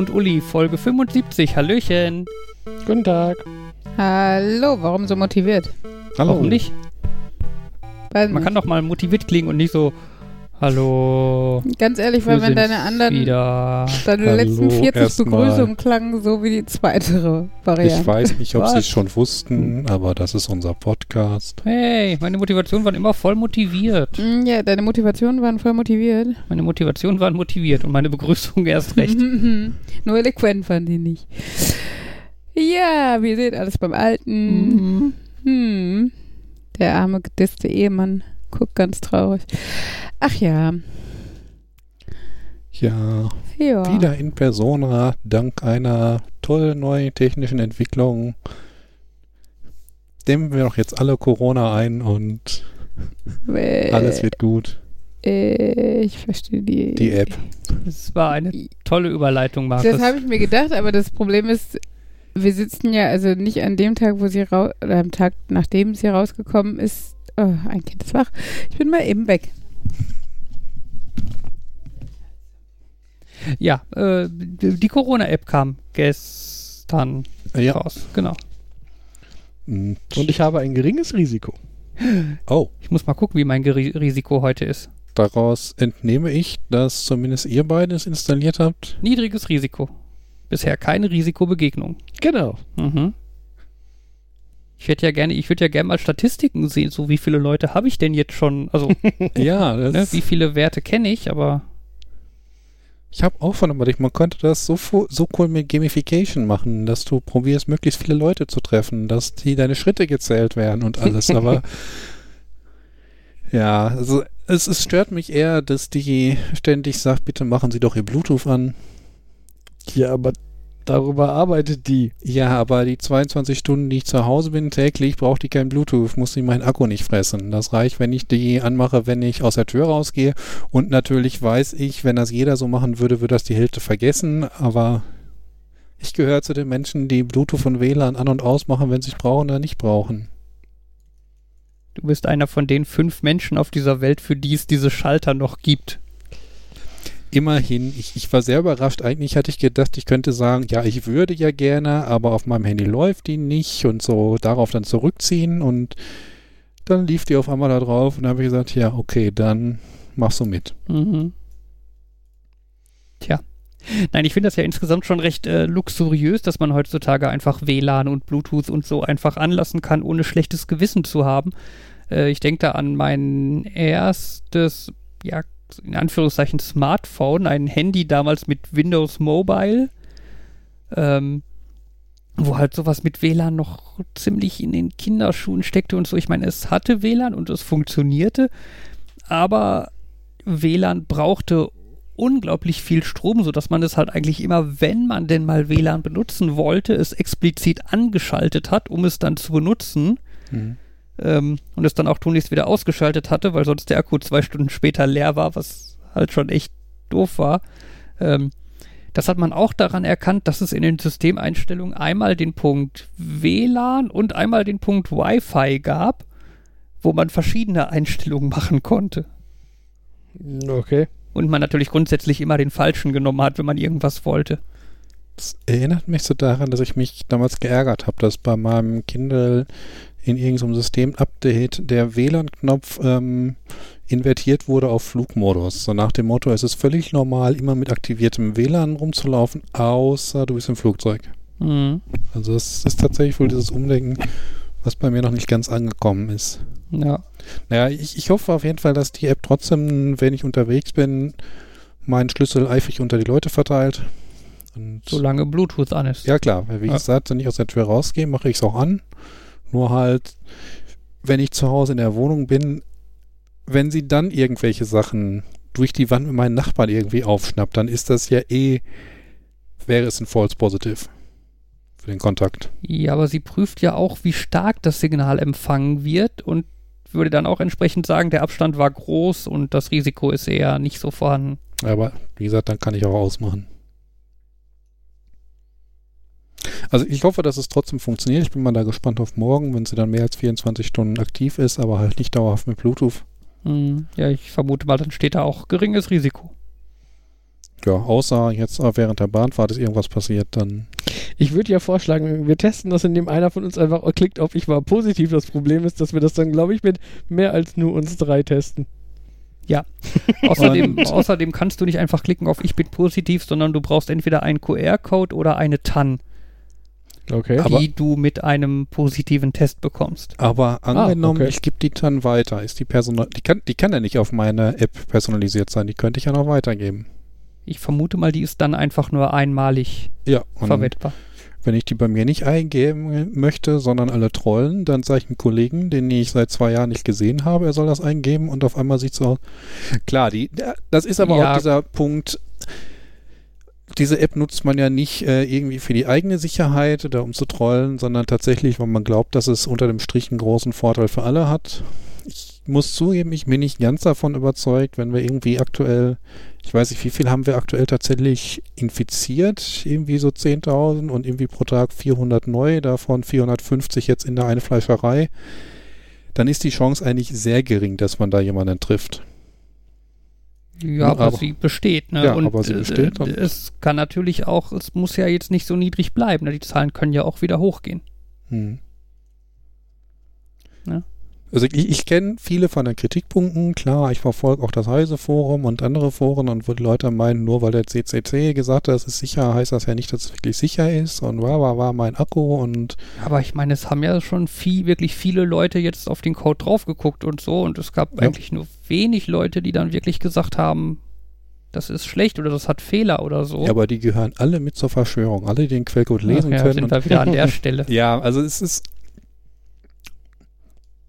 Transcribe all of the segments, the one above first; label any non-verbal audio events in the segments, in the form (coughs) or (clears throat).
Und Uli, Folge 75. Hallöchen. Guten Tag. Hallo, warum so motiviert? Hallo. Warum nicht? Weiß Man nicht. kann doch mal motiviert klingen und nicht so, hallo. Ganz ehrlich, weil wenn deine anderen, Wieder. deine Hallo, letzten 40 erstmal. Begrüßungen klangen so wie die zweite Variante. Ich weiß nicht, ob? Sie es schon wussten, aber das ist unser Podcast. Hey, meine Motivation waren immer voll motiviert. Mm, Ja, deine Motivationen waren voll motiviert. Meine Motivation waren motiviert und meine Begrüßung erst recht. (laughs) Nur eloquent waren die nicht. Ja, wir sehen alles beim Alten. Mhm. Hm. Der arme gedisste Ehemann guckt ganz traurig. Ach ja. Ja, Ja. wieder in Persona, dank einer tollen neuen technischen Entwicklung. Dämmen wir doch jetzt alle Corona ein und Äh, alles wird gut. äh, ich verstehe die. Die App. Das war eine tolle Überleitung, Markus. Das habe ich mir gedacht, aber das Problem ist, wir sitzen ja also nicht an dem Tag, wo sie raus, oder am Tag, nachdem sie rausgekommen ist. Oh, ein Kind ist wach. Ich bin mal eben weg. ja, äh, die Corona-App kam gestern Ja, raus. Genau. und, Und ich habe ein geringes Risiko. (gasps) oh, Ich muss mal gucken, wie mein Geri Risiko heute ist. daraus entnehme ich, dass zumindest ihr beide es installiert habt. Niedriges Risiko. Bisher keine Risikobegegnung. Genau. Mhm. Ich hätte ja gerne, ich würde ja gerne mal Statistiken sehen, so wie viele Leute habe ich denn jetzt schon, also (laughs) Ja, das ne, wie viele Werte kenne ich, aber Ich habe auch von überlegt, man könnte das so, so cool mit Gamification machen, dass du probierst, möglichst viele Leute zu treffen, dass die deine Schritte gezählt werden und alles, (laughs) aber ja, also es, es stört mich eher, dass die ständig sagt, bitte machen Sie doch Ihr Bluetooth an. Ja, aber darüber arbeitet die. Ja, aber die 22 Stunden, die ich zu Hause bin, täglich, braucht die kein Bluetooth, muss sie meinen Akku nicht fressen. Das reicht, wenn ich die anmache, wenn ich aus der Tür rausgehe. Und natürlich weiß ich, wenn das jeder so machen würde, würde das die Hälfte vergessen. Aber ich gehöre zu den Menschen, die Bluetooth und WLAN an- und ausmachen, wenn sie es brauchen oder nicht brauchen. du bist einer von den fünf Menschen auf dieser Welt, für die es diese Schalter noch gibt. Immerhin, ich, ich war sehr überrascht. Eigentlich hatte ich gedacht, ich könnte sagen, ja, ich würde ja gerne, aber auf meinem Handy läuft die nicht und so darauf dann zurückziehen und dann lief die auf einmal da drauf und habe ich gesagt, ja, okay, dann machst du mit. Mhm. Tja. Nein, ich finde das ja insgesamt schon recht äh, luxuriös, dass man heutzutage einfach WLAN und Bluetooth und so einfach anlassen kann, ohne schlechtes Gewissen zu haben. Äh, ich denke da an mein erstes, ja, in Anführungszeichen Smartphone, ein Handy damals mit Windows Mobile, ähm, wo halt sowas mit WLAN noch ziemlich in den Kinderschuhen steckte und so. Ich meine, es hatte WLAN und es funktionierte, aber WLAN brauchte unglaublich viel Strom, sodass man es halt eigentlich immer, wenn man denn mal WLAN benutzen wollte, es explizit angeschaltet hat, um es dann zu benutzen ähm, und es dann auch tunlichst wieder ausgeschaltet hatte, weil sonst der Akku zwei Stunden später leer war, was halt schon echt doof war. Ähm, das hat man auch daran erkannt, dass es in den Systemeinstellungen einmal den Punkt WLAN und einmal den Punkt Wi-Fi gab, wo man verschiedene Einstellungen machen konnte. Okay. Und man natürlich grundsätzlich immer den falschen genommen hat, wenn man irgendwas wollte. Das erinnert mich so daran, dass ich mich damals geärgert habe, dass bei meinem Kindle in irgendeinem System-Update der WLAN-Knopf ähm, invertiert wurde auf Flugmodus. So nach dem Motto, es ist völlig normal, immer mit aktiviertem WLAN rumzulaufen, außer du bist im Flugzeug. Mhm. Also es ist tatsächlich wohl dieses Umdenken, was bei mir noch nicht ganz angekommen ist. Ja. Naja, ich, ich hoffe auf jeden Fall, dass die App trotzdem, wenn ich unterwegs bin, meinen Schlüssel eifrig unter die Leute verteilt. Und Solange Bluetooth an ist. ja klar, wie Ja. gesagt, wenn ich aus der Tür rausgehe, mache ich es auch an. Nur halt, wenn ich zu Hause in der Wohnung bin, wenn sie dann irgendwelche Sachen durch die Wand mit meinen Nachbarn irgendwie aufschnappt, dann ist das ja eh, wäre es ein False Positive für den Kontakt. Ja, aber sie prüft ja auch, wie stark das Signal empfangen wird und würde dann auch entsprechend sagen, der Abstand war groß und das Risiko ist eher nicht so vorhanden. Aber wie gesagt, dann kann ich auch ausmachen. Also ich hoffe, dass es trotzdem funktioniert. Ich bin mal da gespannt auf morgen, wenn sie dann mehr als 24 Stunden aktiv ist, aber halt nicht dauerhaft mit Bluetooth. Hm, ja, ich vermute mal, dann steht da auch geringes Risiko. Ja, außer jetzt äh, während der Bahnfahrt ist irgendwas passiert, dann. Ich würde ja vorschlagen, wir testen das, indem einer von uns einfach klickt auf Ich war positiv. Das Problem ist, dass wir das dann, glaube ich, mit mehr als nur uns drei testen. (laughs) Außerdem, außerdem kannst du nicht einfach klicken auf Ich bin positiv, sondern du brauchst entweder einen QR-Code oder eine TAN, Okay. Aber- die du mit einem positiven Test bekommst. Aber angenommen, okay. ich gebe die dann weiter, ist die Personal, die kann, die kann ja nicht auf meine App personalisiert sein, die könnte ich ja noch weitergeben. Ich vermute mal, die ist dann einfach nur einmalig Ja, und verwendbar. wenn ich die bei mir nicht eingeben möchte, sondern alle trollen, dann sage ich einem Kollegen, den ich seit zwei Jahren nicht gesehen habe, er soll das eingeben und auf einmal sieht so aus. Klar, die, das ist aber Ja. auch dieser Punkt, diese App nutzt man ja nicht äh, irgendwie für die eigene Sicherheit oder um zu trollen, sondern tatsächlich, weil man glaubt, dass es unter dem Strich einen großen Vorteil für alle hat. Ich muss zugeben, ich bin nicht ganz davon überzeugt, wenn wir irgendwie aktuell, ich weiß nicht, wie viel haben wir aktuell tatsächlich infiziert? Irgendwie so 10.000 und irgendwie pro Tag 400 neu, davon 450 jetzt in der einen Fleischerei. Dann ist die Chance eigentlich sehr gering, dass man da jemanden trifft. Ja, aber, aber- sie besteht. Ne? Ja, und aber sie besteht Äh, es kann natürlich auch, es muss ja jetzt nicht so niedrig bleiben. Ne? Die Zahlen können ja auch wieder hochgehen. Hm. Ja. Also ich, ich kenne viele von den Kritikpunkten, klar, ich verfolge auch das Heise-Forum und andere Foren und wo die Leute meinen, nur weil der CCC gesagt hat, es ist sicher, heißt das ja nicht, dass es wirklich sicher ist und war, war, war mein Akku und Aber ich meine, es haben ja schon viel, wirklich viele Leute jetzt auf den Code drauf geguckt und so. Und es gab Ja. eigentlich nur wenig Leute, die dann wirklich gesagt haben, das ist schlecht oder das hat Fehler oder so. ja, aber die gehören alle mit zur Verschwörung, alle, die den Quellcode lesen Ach ja, können. sind Und, wir wieder an der (laughs) Stelle. ja, also es ist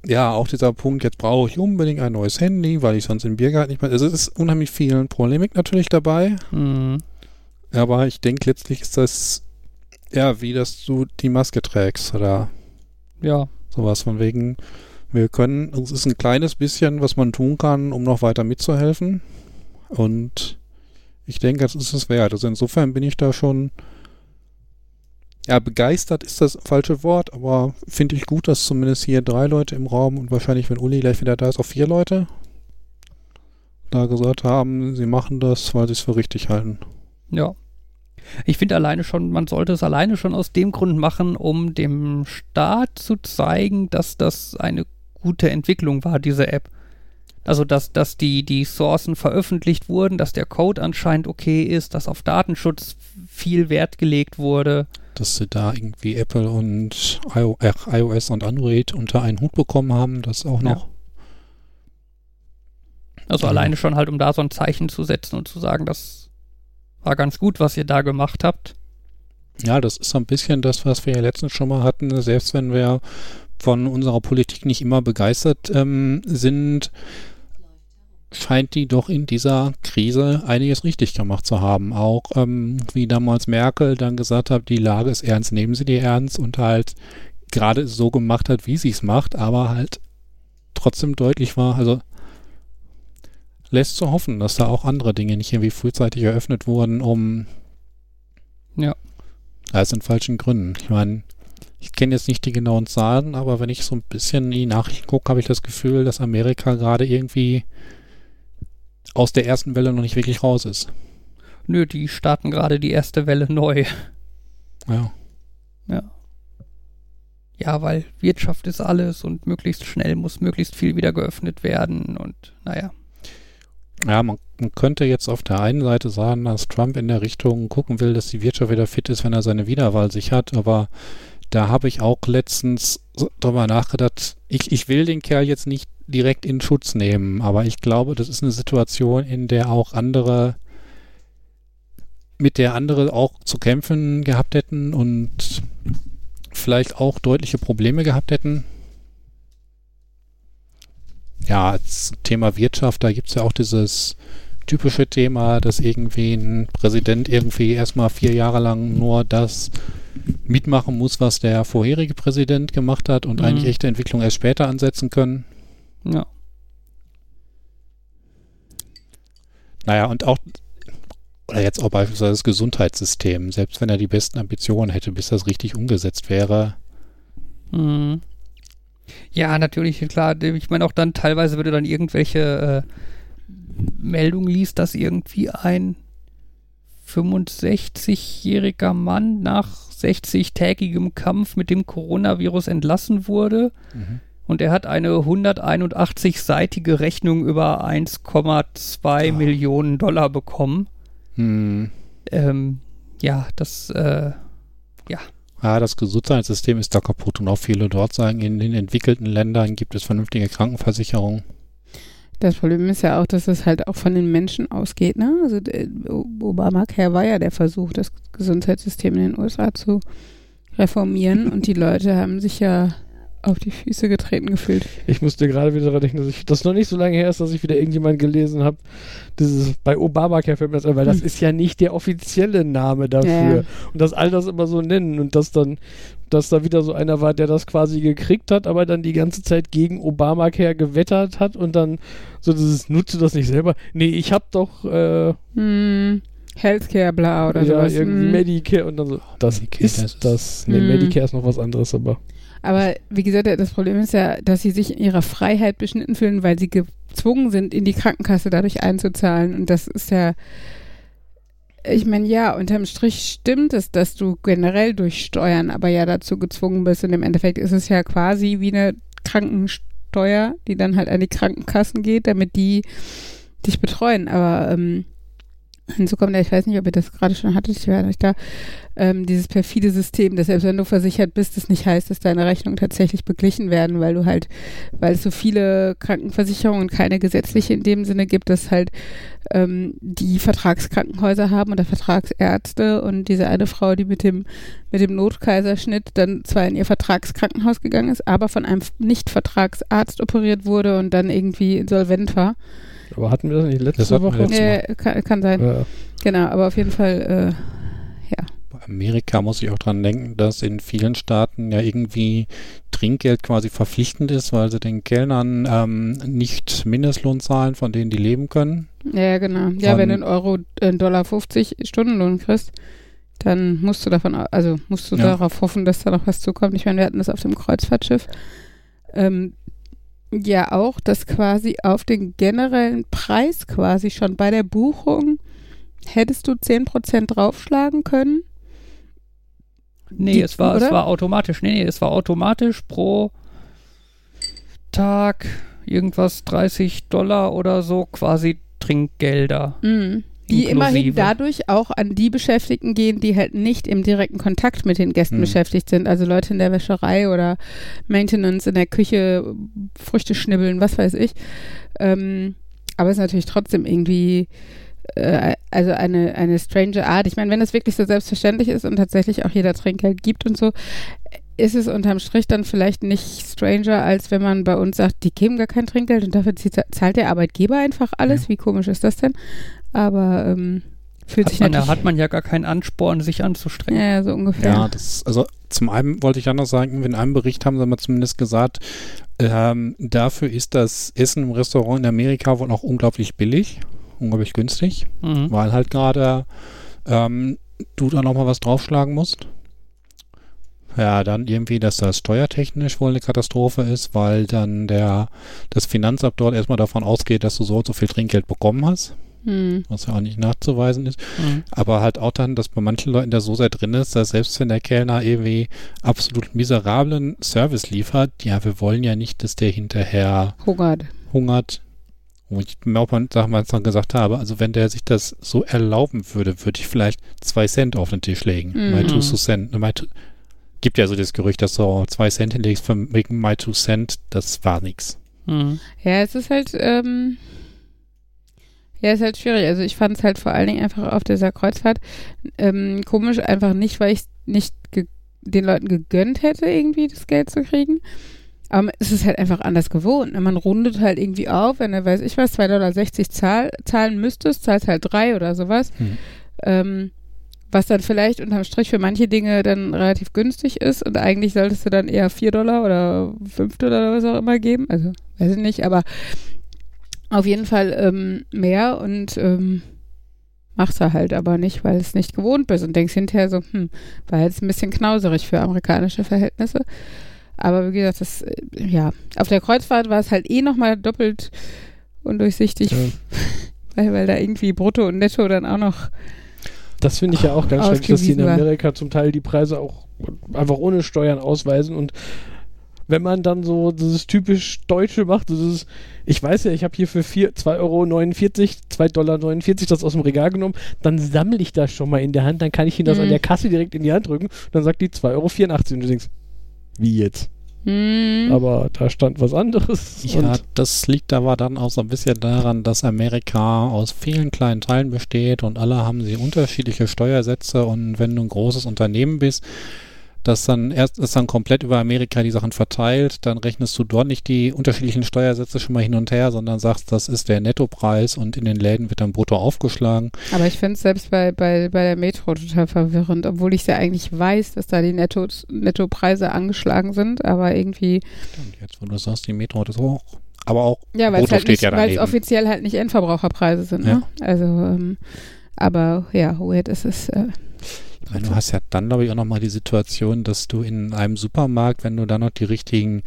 ja auch dieser Punkt, jetzt brauche ich unbedingt ein neues Handy, weil ich sonst im Biergarten nicht mehr. Also es ist unheimlich viel Polemik natürlich dabei. Mhm. Aber ich denke, letztlich ist das ja, wie dass du die Maske trägst oder Ja, sowas von wegen. Wir können, es ist ein kleines bisschen, was man tun kann, um noch weiter mitzuhelfen. Und ich denke, das ist es wert. Also insofern bin ich da schon, ja, begeistert ist das falsche Wort, aber finde ich gut, dass zumindest hier drei Leute im Raum und wahrscheinlich, wenn Uli gleich wieder da ist, auch vier Leute da gesagt haben, sie machen das, weil sie es für richtig halten. ja. Ich finde alleine schon, man sollte es alleine schon aus dem Grund machen, um dem Staat zu zeigen, dass das eine gute Entwicklung war, diese App. Also, dass, dass die, die Sourcen veröffentlicht wurden, dass der Code anscheinend okay ist, dass auf Datenschutz viel Wert gelegt wurde. dass sie da irgendwie Apple und äh, iOS und Android unter einen Hut bekommen haben, das auch noch. Also Ja. alleine schon halt, um da so ein Zeichen zu setzen und zu sagen, das war ganz gut, was ihr da gemacht habt. Ja. das ist so ein bisschen das, was wir ja letztens schon mal hatten, selbst wenn wir von unserer Politik nicht immer begeistert ähm, sind, scheint die doch in dieser Krise einiges richtig gemacht zu haben. Auch ähm, wie damals Merkel dann gesagt hat, die Lage ist ernst, nehmen Sie die ernst und halt gerade so gemacht hat, wie sie es macht, aber halt trotzdem deutlich war, also lässt zu hoffen, dass da auch andere Dinge nicht irgendwie frühzeitig eröffnet wurden, um Ja. aus den falschen Gründen. Ich meine, ich kenne jetzt nicht die genauen Zahlen, aber wenn ich so ein bisschen in die Nachrichten gucke, habe ich das Gefühl, dass Amerika gerade irgendwie aus der ersten Welle noch nicht wirklich raus ist. Nö, die starten gerade die erste Welle neu. Ja. Ja. Ja, weil Wirtschaft ist alles und möglichst schnell muss möglichst viel wieder geöffnet werden und naja. Ja, man, man könnte jetzt auf der einen Seite sagen, dass Trump in der Richtung gucken will, dass die Wirtschaft wieder fit ist, wenn er seine Wiederwahl sichert, aber da habe ich auch letztens drüber nachgedacht, ich, ich will den Kerl jetzt nicht direkt in Schutz nehmen, aber ich glaube, das ist eine Situation, in der auch andere, mit der andere auch zu kämpfen gehabt hätten und vielleicht auch deutliche Probleme gehabt hätten. Ja, als Thema Wirtschaft, da gibt es ja auch dieses typische Thema, dass irgendwie ein Präsident irgendwie erstmal vier Jahre lang nur das mitmachen muss, was der vorherige Präsident gemacht hat und Mhm. eigentlich echte Entwicklung erst später ansetzen können. Ja. Naja, und auch, oder jetzt auch beispielsweise das Gesundheitssystem, selbst wenn er die besten Ambitionen hätte, bis das richtig umgesetzt wäre. Mhm. Ja, natürlich, klar. Ich meine auch dann teilweise, wenn du dann irgendwelche äh, Meldungen liest, dass irgendwie ein 65-jähriger Mann nach 60-tägigem Kampf mit dem Coronavirus entlassen wurde. Mhm. Und er hat eine 181-seitige Rechnung über 1,2 Ah. Millionen Dollar bekommen. Hm. Ähm, ja, das, äh, Ja, das Gesundheitssystem ist da kaputt und auch viele dort sagen, in den entwickelten Ländern gibt es vernünftige Krankenversicherungen. Das Problem ist ja auch, dass es halt auch von den Menschen ausgeht. Ne? Also der Obamacare war ja der Versuch, das Gesundheitssystem in den USA zu reformieren und die Leute haben sich ja auf die Füße getreten gefühlt. Ich musste gerade wieder daran denken, dass ich das noch nicht so lange her ist, dass ich wieder irgendjemand gelesen habe. Dieses bei Obamacare fällt mir das ein, weil das Hm. ist ja nicht der offizielle Name dafür. Ja, ja. Und dass all das immer so nennen und dass dann, dass da wieder so einer war, der das quasi gekriegt hat, aber dann die ganze Zeit gegen Obamacare gewettert hat und dann so dieses nutze das nicht selber. Nee, ich hab doch äh, Hm, Healthcare, bla oder ja, sowas. irgendwie Hm. Medicare und dann so. Das Medicare, ist das ist- das. Nee, Hm. Medicare ist noch was anderes, aber. Aber wie gesagt, das Problem ist ja, dass sie sich in ihrer Freiheit beschnitten fühlen, weil sie gezwungen sind, in die Krankenkasse dadurch einzuzahlen. Und das ist ja, ich meine, ja, unterm Strich stimmt es, dass du generell durch Steuern aber ja dazu gezwungen bist. Und im Endeffekt ist es ja quasi wie eine Krankensteuer, die dann halt an die Krankenkassen geht, damit die dich betreuen. Aber ähm, hinzu kommt, ich weiß nicht, ob ihr das gerade schon hattet, ich war nicht da, ähm, dieses perfide System, dass selbst wenn du versichert bist, das nicht heißt, dass deine Rechnungen tatsächlich beglichen werden, weil du halt, weil es so viele Krankenversicherungen und keine gesetzliche in dem Sinne gibt, dass halt ähm, die Vertragskrankenhäuser haben oder Vertragsärzte und diese eine Frau, die mit dem mit dem Notkaiserschnitt dann zwar in ihr Vertragskrankenhaus gegangen ist, aber von einem Nicht-Vertragsarzt operiert wurde und dann irgendwie insolvent war. Aber hatten wir das nicht letzte Das Woche? letzte Nee, kann, kann sein. Ja. Genau, aber auf jeden Fall, Bei Amerika muss ich auch dran denken, dass in vielen Staaten ja irgendwie Trinkgeld quasi verpflichtend ist, weil sie den Kellnern ähm, nicht Mindestlohn zahlen, von denen die leben können. äh, ja, genau. Ja, Von- wenn du einen Euro, äh, einen Dollar 50 Stundenlohn kriegst, dann musst du davon, also musst du Ja. darauf hoffen, dass da noch was zukommt. Ich meine, wir hatten das auf dem Kreuzfahrtschiff. Ähm, ja, auch, dass quasi auf den generellen Preis quasi schon bei der Buchung hättest du 10% draufschlagen können. nee, Die- es war, es war automatisch. Nee, nee, es war automatisch pro Tag irgendwas 30 Dollar oder so quasi Trinkgelder. Mhm. Die immerhin Inklusive. dadurch auch an die Beschäftigten gehen, die halt nicht im direkten Kontakt mit den Gästen Hm. beschäftigt sind. Also Leute in der Wäscherei oder Maintenance in der Küche, Früchte schnibbeln, was weiß ich. Ähm, aber es ist natürlich trotzdem irgendwie äh, also eine, eine strange Art. Ich meine, wenn es wirklich so selbstverständlich ist und tatsächlich auch jeder Trinkgeld gibt und so, ist es unterm Strich dann vielleicht nicht stranger, als wenn man bei uns sagt, die geben gar kein Trinkgeld und dafür zahlt der Arbeitgeber einfach alles. Wie komisch ist das denn? Aber ähm, fühlt Hat sich man, da hat man ja gar keinen Ansporn, sich anzustrengen. ja, ja, so ungefähr. Ja, das, also zum einen wollte ich auch noch sagen, in einem Bericht haben sie mal zumindest gesagt, ähm, dafür ist das Essen im Restaurant in Amerika wohl auch unglaublich billig, unglaublich günstig, Mhm. weil halt gerade ähm, du da nochmal was draufschlagen musst. Ja, dann irgendwie, dass das steuertechnisch wohl eine Katastrophe ist, weil dann der das Finanzamt dort erstmal davon ausgeht, dass du so und so viel Trinkgeld bekommen hast, Hm. was ja auch nicht nachzuweisen ist. Mhm. Aber halt auch dann, dass bei manchen Leuten da so sehr drin ist, dass selbst wenn der Kellner irgendwie absolut miserablen Service liefert, ja, wir wollen ja nicht, dass der hinterher Hungert. hungert. Wo ich mir auch mal damals dann gesagt habe, also wenn der sich das so erlauben würde, würde ich vielleicht zwei Cent auf den Tisch legen. Mhm. My two cent. My two, gibt ja so das Gerücht, dass du zwei Cent hinlegst wegen My two cent, das war nix. Mhm. Ja, es ist halt, ähm, ja, ist halt schwierig. Also ich fand es halt vor allen Dingen einfach auf dieser Kreuzfahrt ähm, komisch, einfach nicht, weil ich nicht den Leuten gegönnt hätte, irgendwie das Geld zu kriegen. Aber es ist halt einfach anders gewohnt. ne? Man rundet halt irgendwie auf, wenn du, weiß ich was, 2,60 Dollar zahl zahlen müsstest, zahlst halt drei oder sowas. Hm. Ähm, was dann vielleicht unterm Strich für manche Dinge dann relativ günstig ist und eigentlich solltest du dann eher 4 Dollar oder 5 Dollar oder was auch immer geben. Also, weiß ich nicht, aber auf jeden Fall ähm, mehr und ähm, machst du halt aber nicht, weil es nicht gewohnt bist und denkst hinterher so, hm, war jetzt ein bisschen knauserig für amerikanische Verhältnisse. Aber wie gesagt, das, äh, ja, auf der Kreuzfahrt war es halt eh nochmal doppelt undurchsichtig, Ja. (laughs) weil, weil da irgendwie Brutto und Netto dann auch noch Das finde ich ja auch ganz schrecklich, dass die in Ausgewiesen war. Amerika zum Teil die Preise auch einfach ohne Steuern ausweisen und wenn man dann so dieses typisch Deutsche macht, dieses, ich weiß ja, ich habe hier für 2,49 Euro, 2,49 Dollar das aus dem Regal genommen, dann sammle ich das schon mal in der Hand, dann kann ich Ihnen das Mhm. an der Kasse direkt in die Hand drücken, dann sagt die 2,84 Euro und du denkst, wie jetzt? Hm. Aber da stand was anderes. Ja, das liegt aber dann auch so ein bisschen daran, dass Amerika aus vielen kleinen Teilen besteht und alle haben sie unterschiedliche Steuersätze und wenn du ein großes Unternehmen bist, das dann erst ist dann komplett über Amerika die Sachen verteilt, dann rechnest du dort nicht die unterschiedlichen Steuersätze schon mal hin und her, sondern sagst, das ist der Nettopreis und in den Läden wird dann brutto aufgeschlagen. Aber ich finde es selbst bei, bei, bei der Metro total verwirrend, obwohl ich ja eigentlich weiß, dass da die Netto, Nettopreise angeschlagen sind, aber irgendwie, Und jetzt, wo du sagst, die Metro das auch, aber auch ja, weil es halt nicht, ja weil es offiziell halt nicht Endverbraucherpreise sind, ne? Also, ähm, aber ja, weird ist es. Äh, meine, du hast ja dann, glaube ich, auch nochmal die Situation, dass du in einem Supermarkt, wenn du da noch die richtigen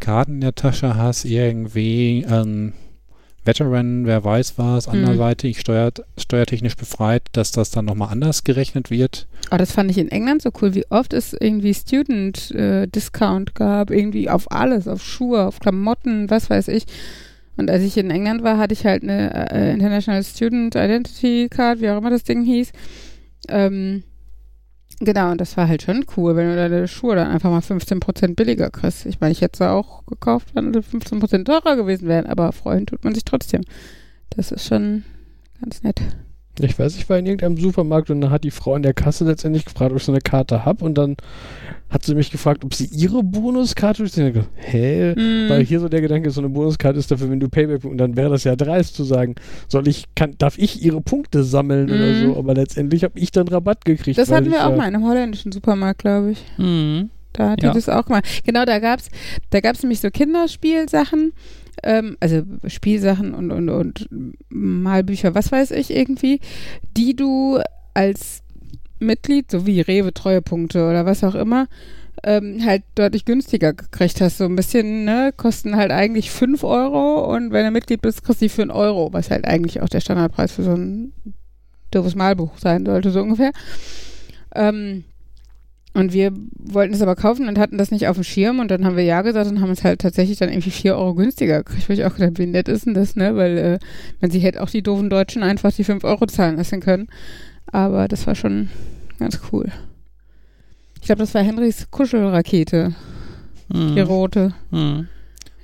Karten in der Tasche hast, irgendwie ähm, Veteran, wer weiß was, Hm. anderweitig steuert, steuertechnisch befreit, dass das dann nochmal anders gerechnet wird. Aber das fand ich in England so cool, wie oft es irgendwie Student äh, Discount gab, irgendwie auf alles, auf Schuhe, auf Klamotten, was weiß ich. Und als ich in England war, hatte ich halt eine äh, International Student Identity Card, wie auch immer das Ding hieß. Ähm, genau, und das war halt schon cool, wenn du deine Schuhe dann einfach mal 15% billiger kriegst. Ich meine, ich hätte sie auch gekauft, wenn sie 15% teurer gewesen wären, aber freuen tut man sich trotzdem. Das ist schon ganz nett. Ich weiß, ich war in irgendeinem Supermarkt und da hat die Frau an der Kasse letztendlich gefragt, ob ich so eine Karte habe und dann hat sie mich gefragt, ob sie ihre Bonuskarte ich gesagt, hä? Mhm. Weil hier so der Gedanke ist, so eine Bonuskarte ist dafür, wenn du Payback und dann wäre das ja dreist zu sagen, soll ich, kann, darf ich ihre Punkte sammeln oder Mhm. so, aber letztendlich habe ich dann Rabatt gekriegt. Das hatten ich wir auch ja- mal in einem holländischen Supermarkt, glaube ich. Mhm. Da hat Ja. die das auch gemacht. Genau, da gab's, da gab's nämlich so Kinderspielsachen, ähm, also Spielsachen und, und, und Malbücher, was weiß ich irgendwie, die du als Mitglied, so wie Rewe Treuepunkte oder was auch immer, ähm, halt deutlich günstiger gekriegt hast. So ein bisschen, ne, kosten halt eigentlich 5 Euro und wenn du Mitglied bist, kostet die für einen Euro, was halt eigentlich auch der Standardpreis für so ein doofes Malbuch sein sollte, so ungefähr. Ähm, und wir wollten es aber kaufen und hatten das nicht auf dem Schirm und dann haben wir ja gesagt und haben es halt tatsächlich dann irgendwie 4 Euro günstiger gekriegt, wo ich auch gedacht, wie nett ist denn das, ne? Weil äh, man sie hätte auch die doofen Deutschen einfach die 5 Euro zahlen lassen können. Aber das war schon ganz cool. Ich glaube, das war Henrys Kuschelrakete, Mhm. die rote. Mhm.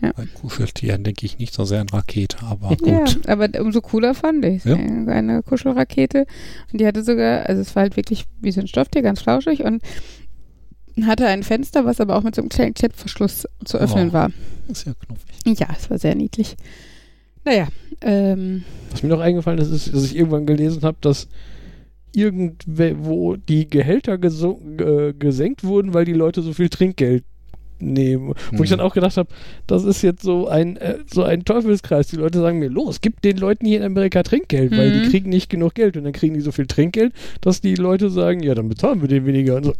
Bei Kuscheltieren denke ich nicht so sehr an Rakete, aber Ja, gut. aber umso cooler fand ich Ja. Eine, eine Kuschelrakete. Und die hatte sogar, also es war halt wirklich wie so ein Stofftier, ganz flauschig und hatte ein Fenster, was aber auch mit so einem kleinen Klettverschluss zu öffnen Oh. war. Ist ja knuffig. Ja, es war sehr niedlich. Naja, ähm, Was mir noch eingefallen ist, ist, dass ich irgendwann gelesen habe, dass irgendwo die Gehälter äh, gesenkt wurden, weil die Leute so viel Trinkgeld nehmen. Wo ich Hm. dann auch gedacht habe, das ist jetzt so ein, äh, so ein Teufelskreis. Die Leute sagen mir, los, gib den Leuten hier in Amerika Trinkgeld, weil Mhm. die kriegen nicht genug Geld. Und dann kriegen die so viel Trinkgeld, dass die Leute sagen, ja, dann bezahlen wir den weniger. Und so,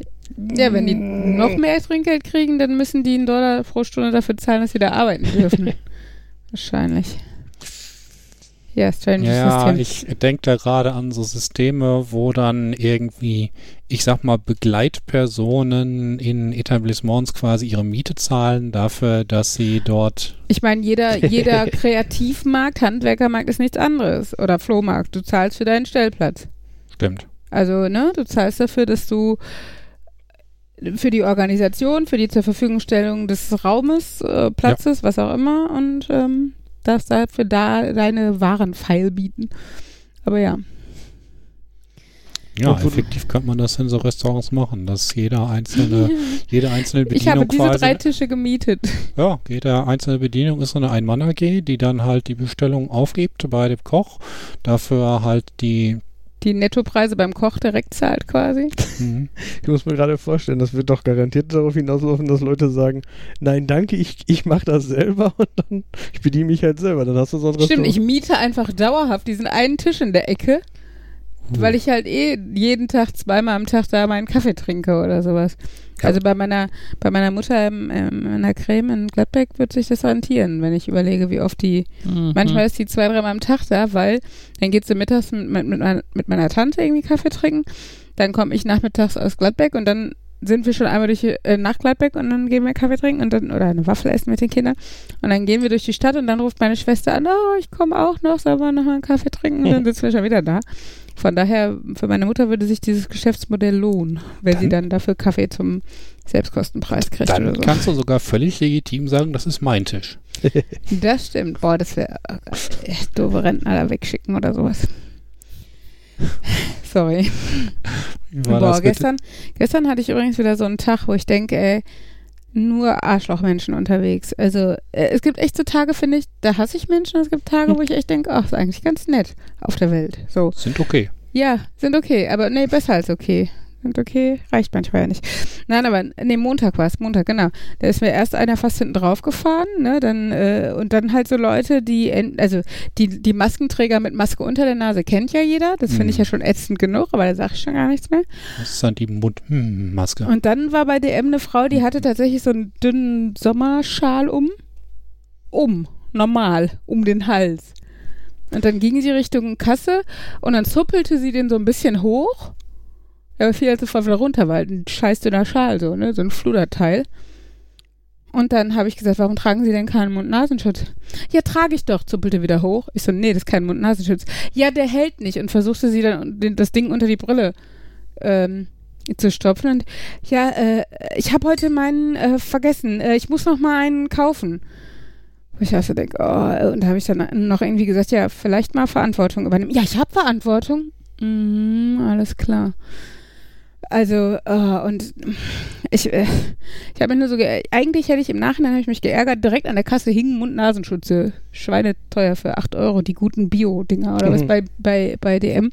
ja, wenn die noch mehr Trinkgeld kriegen, dann müssen die einen Dollar pro Stunde dafür zahlen, dass sie da arbeiten dürfen. (laughs) Wahrscheinlich. Ja, strange Ja, System. ich denke da gerade an so Systeme, wo dann irgendwie, ich sag mal, Begleitpersonen in Etablissements quasi ihre Miete zahlen dafür, dass sie dort Ich meine, jeder, (laughs) jeder Kreativmarkt, Handwerkermarkt ist nichts anderes. Oder Flohmarkt. Du zahlst für deinen Stellplatz. stimmt. Also, ne, du zahlst dafür, dass du für die Organisation, für die zur Verfügungstellung des Raumes, äh, Platzes, was auch immer und ähm, darfst dafür da deine Waren feil bieten. Aber ja. Ja, Obwohl- effektiv könnte man das in so Restaurants machen, dass jeder einzelne, (laughs) jede einzelne Ich habe Bedienung diese quasi, drei Tische gemietet. ja, jede einzelne Bedienung ist so eine Ein-Mann-AG, die dann halt die Bestellung aufgibt bei dem Koch, dafür halt die, Die Nettopreise beim Koch direkt zahlt quasi. mhm. ich muss mir gerade vorstellen, das wird doch garantiert darauf hinauslaufen, dass Leute sagen, nein, danke, ich, ich mache das selber (laughs) und dann, ich bediene mich halt selber. Dann hast du so ein Stimmt, Restaurant. ich miete einfach dauerhaft diesen einen Tisch in der Ecke weil ich halt eh jeden Tag zweimal am Tag da meinen Kaffee trinke oder sowas. Ja. Also bei meiner bei meiner Mutter im, im, in der Creme in Gladbeck wird sich das rentieren, wenn ich überlege, wie oft die Mhm. Manchmal ist die zwei, dreimal am Tag da, weil dann geht sie mittags mit, mit, mit, meiner, mit meiner Tante irgendwie Kaffee trinken. Dann komme ich nachmittags aus Gladbeck und dann sind wir schon einmal durch äh, nach Gladbeck und dann gehen wir Kaffee trinken und dann oder eine Waffel essen mit den Kindern und dann gehen wir durch die Stadt und dann ruft meine Schwester an, oh, ich komme auch noch, soll man noch mal einen Kaffee trinken und (laughs) dann sitzen wir schon wieder da. Von daher, für meine Mutter würde sich dieses Geschäftsmodell lohnen, wenn sie dann dafür Kaffee zum Selbstkostenpreis kriegt Dann so. kannst du sogar völlig legitim sagen, das ist mein Tisch. (laughs) (laughs) Das stimmt. Boah, das wäre echt doofe Rentner da wegschicken oder sowas. (laughs) Sorry. Boah, gestern, gestern hatte ich übrigens wieder so einen Tag, wo ich denke, ey, nur Arschlochmenschen unterwegs. Also äh, es gibt echt so Tage, finde ich, da hasse ich Menschen. Es gibt Tage, wo ich echt denke, ach, ist eigentlich ganz nett auf der Welt. So, Sind okay. ja, sind okay, aber nee, besser als okay. Sind okay, reicht manchmal ja nicht. Nein, aber nee, Montag war es, Montag, genau. Da ist mir erst einer fast hinten drauf gefahren, ne, dann, äh, und dann halt so Leute, die, also die, die Maskenträger mit Maske unter der Nase kennt ja jeder, das finde ich Mhm. ja schon ätzend genug, aber da sage ich schon gar nichts mehr. Das ist dann die Mundmaske. Und dann war bei DM eine Frau, die hatte tatsächlich so einen dünnen Sommerschal um. Um, normal, um den Hals. Und dann ging sie Richtung Kasse und dann zuppelte sie den so ein bisschen hoch. Aber fiel halt sofort wieder runter, weil ein scheiß dünner Schal, so, ne? So ein Fluderteil. Und dann habe ich gesagt, warum tragen Sie denn keinen Mund-Nasenschutz? Ja, trage ich doch, zuppelte wieder hoch. Ich so, nee, das ist kein Mund-Nasenschutz. Ja, der hält nicht und versuchte sie dann das Ding unter die Brille ähm, zu stopfen. Und ja, äh, ich habe heute meinen äh, vergessen. Äh, ich muss noch mal einen kaufen. Wo ich also denke, oh, und da habe ich dann noch irgendwie gesagt, ja, vielleicht mal Verantwortung übernehmen. Ja, ich habe Verantwortung. Mhm, alles klar. Also, äh, und ich, äh, ich habe mich nur so, ge eigentlich hätte ich im Nachhinein habe ich mich geärgert, direkt an der Kasse hingen Mund-Nasenschutze, schweineteuer für 8 Euro, die guten Bio-Dinger oder was Mhm. bei, bei, bei DM.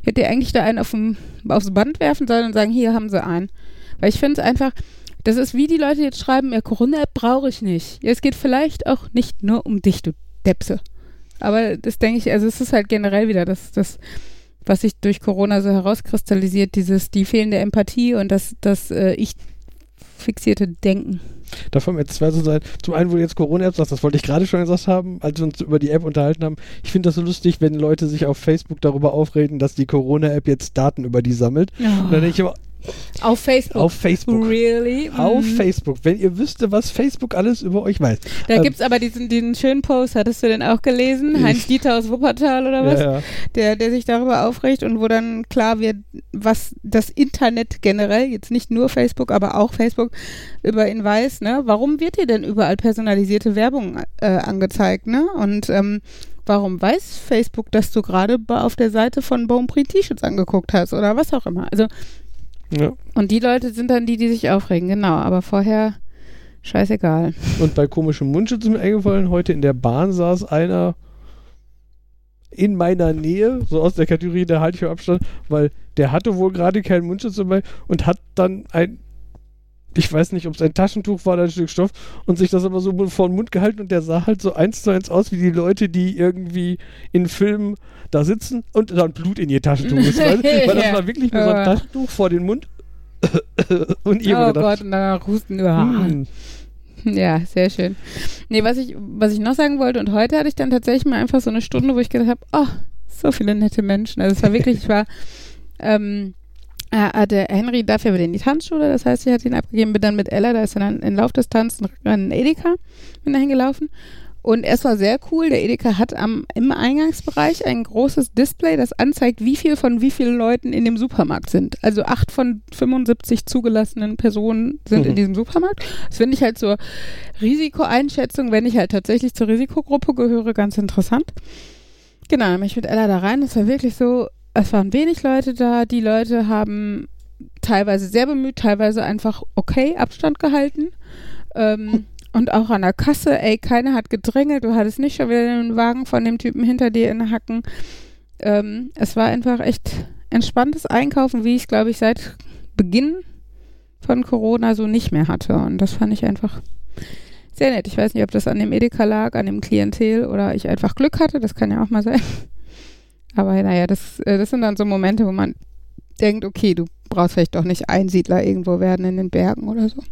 Ich hätte eigentlich da einen auf dem, aufs Band werfen sollen und sagen, hier haben sie einen. Weil ich finde es einfach, das ist wie die Leute die jetzt schreiben, ja, Corona-App brauche ich nicht. Ja, es geht vielleicht auch nicht nur um dich, du Depse. Aber das denke ich, also es ist halt generell wieder das, das, was sich durch Corona so herauskristallisiert, dieses, die fehlende Empathie und das, das äh, ich fixierte Denken. Davon jetzt zwei so sein. Zum einen, wo du jetzt Corona-App sagst, das wollte ich gerade schon gesagt haben, als wir uns über die App unterhalten haben. Ich finde das so lustig, wenn Leute sich auf Facebook darüber aufreden, dass die Corona-App jetzt Daten über die sammelt. Und dann denke ich immer, Auf Facebook. auf Facebook. Really? Auf Mhm. Facebook. Wenn ihr wüsste, was Facebook alles über euch weiß. Da Ähm, gibt's aber diesen, diesen schönen Post, hattest du den auch gelesen? Heinz Dieter aus Wuppertal oder was? Ja, ja. Der, der sich darüber aufregt und wo dann klar wird, was das Internet generell, jetzt nicht nur Facebook, aber auch Facebook, über ihn weiß, ne? Warum wird dir denn überall personalisierte Werbung äh, angezeigt, ne? Und ähm, warum weiß Facebook, dass du gerade auf der Seite von Bonprix T-Shirts angeguckt hast oder was auch immer? Also, Ja. und die Leute sind dann die, die sich aufregen, genau, aber vorher scheißegal. Und bei komischem Mundschutz ist mir eingefallen, heute in der Bahn saß einer in meiner Nähe, so aus der Kategorie, da halte ich für Abstand, weil der hatte wohl gerade keinen Mundschutz dabei und hat dann ein, ich weiß nicht, ob es ein Taschentuch war oder ein Stück Stoff und sich das aber so vor den Mund gehalten und der sah halt so eins zu eins aus wie die Leute, die irgendwie in Filmen da sitzen und dann Blut in ihr Taschentuch ist. Weil, (laughs) weil das war wirklich nur so ein Ja. Taschentuch vor den Mund (coughs) und ihr oh gedacht, Gott, und dann husten. Ah. hm, Ja, sehr schön. Nee, was ich, was ich noch sagen wollte, und heute hatte ich dann tatsächlich mal einfach so eine Stunde, wo ich gedacht habe, oh, so viele nette Menschen. Also es war wirklich, ich war, (laughs) ähm, äh, der Henry darf ja wieder in die Tanzschule, das heißt, ich hatte ihn abgegeben, bin dann mit Ella, da ist dann in Laufdistanz ein Edeka, bin dahin gelaufen. Und es war sehr cool, der Edeka hat am, im Eingangsbereich ein großes Display, das anzeigt, wie viel von wie vielen Leuten in dem Supermarkt sind. Also acht von 75 zugelassenen Personen sind in Mhm. diesem Supermarkt. Das finde ich halt zur Risikoeinschätzung, wenn ich halt tatsächlich zur Risikogruppe gehöre, ganz interessant. Genau, dann bin ich mit Ella da rein. Es war wirklich so, es waren wenig Leute da. Die Leute haben teilweise sehr bemüht, teilweise einfach okay Abstand gehalten. Ähm, und auch an der Kasse, ey, keiner hat gedrängelt. Du hattest nicht schon wieder den Wagen von dem Typen hinter dir in den Hacken. Ähm, es war einfach echt entspanntes Einkaufen, wie ich glaube ich seit Beginn von Corona so nicht mehr hatte. Und das fand ich einfach sehr nett. Ich weiß nicht, ob das an dem Edeka lag, an dem Klientel oder ich einfach Glück hatte. Das kann ja auch mal sein. Aber naja, das, äh, das sind dann so Momente, wo man denkt, okay, du brauchst vielleicht doch nicht Einsiedler irgendwo werden in den Bergen oder so.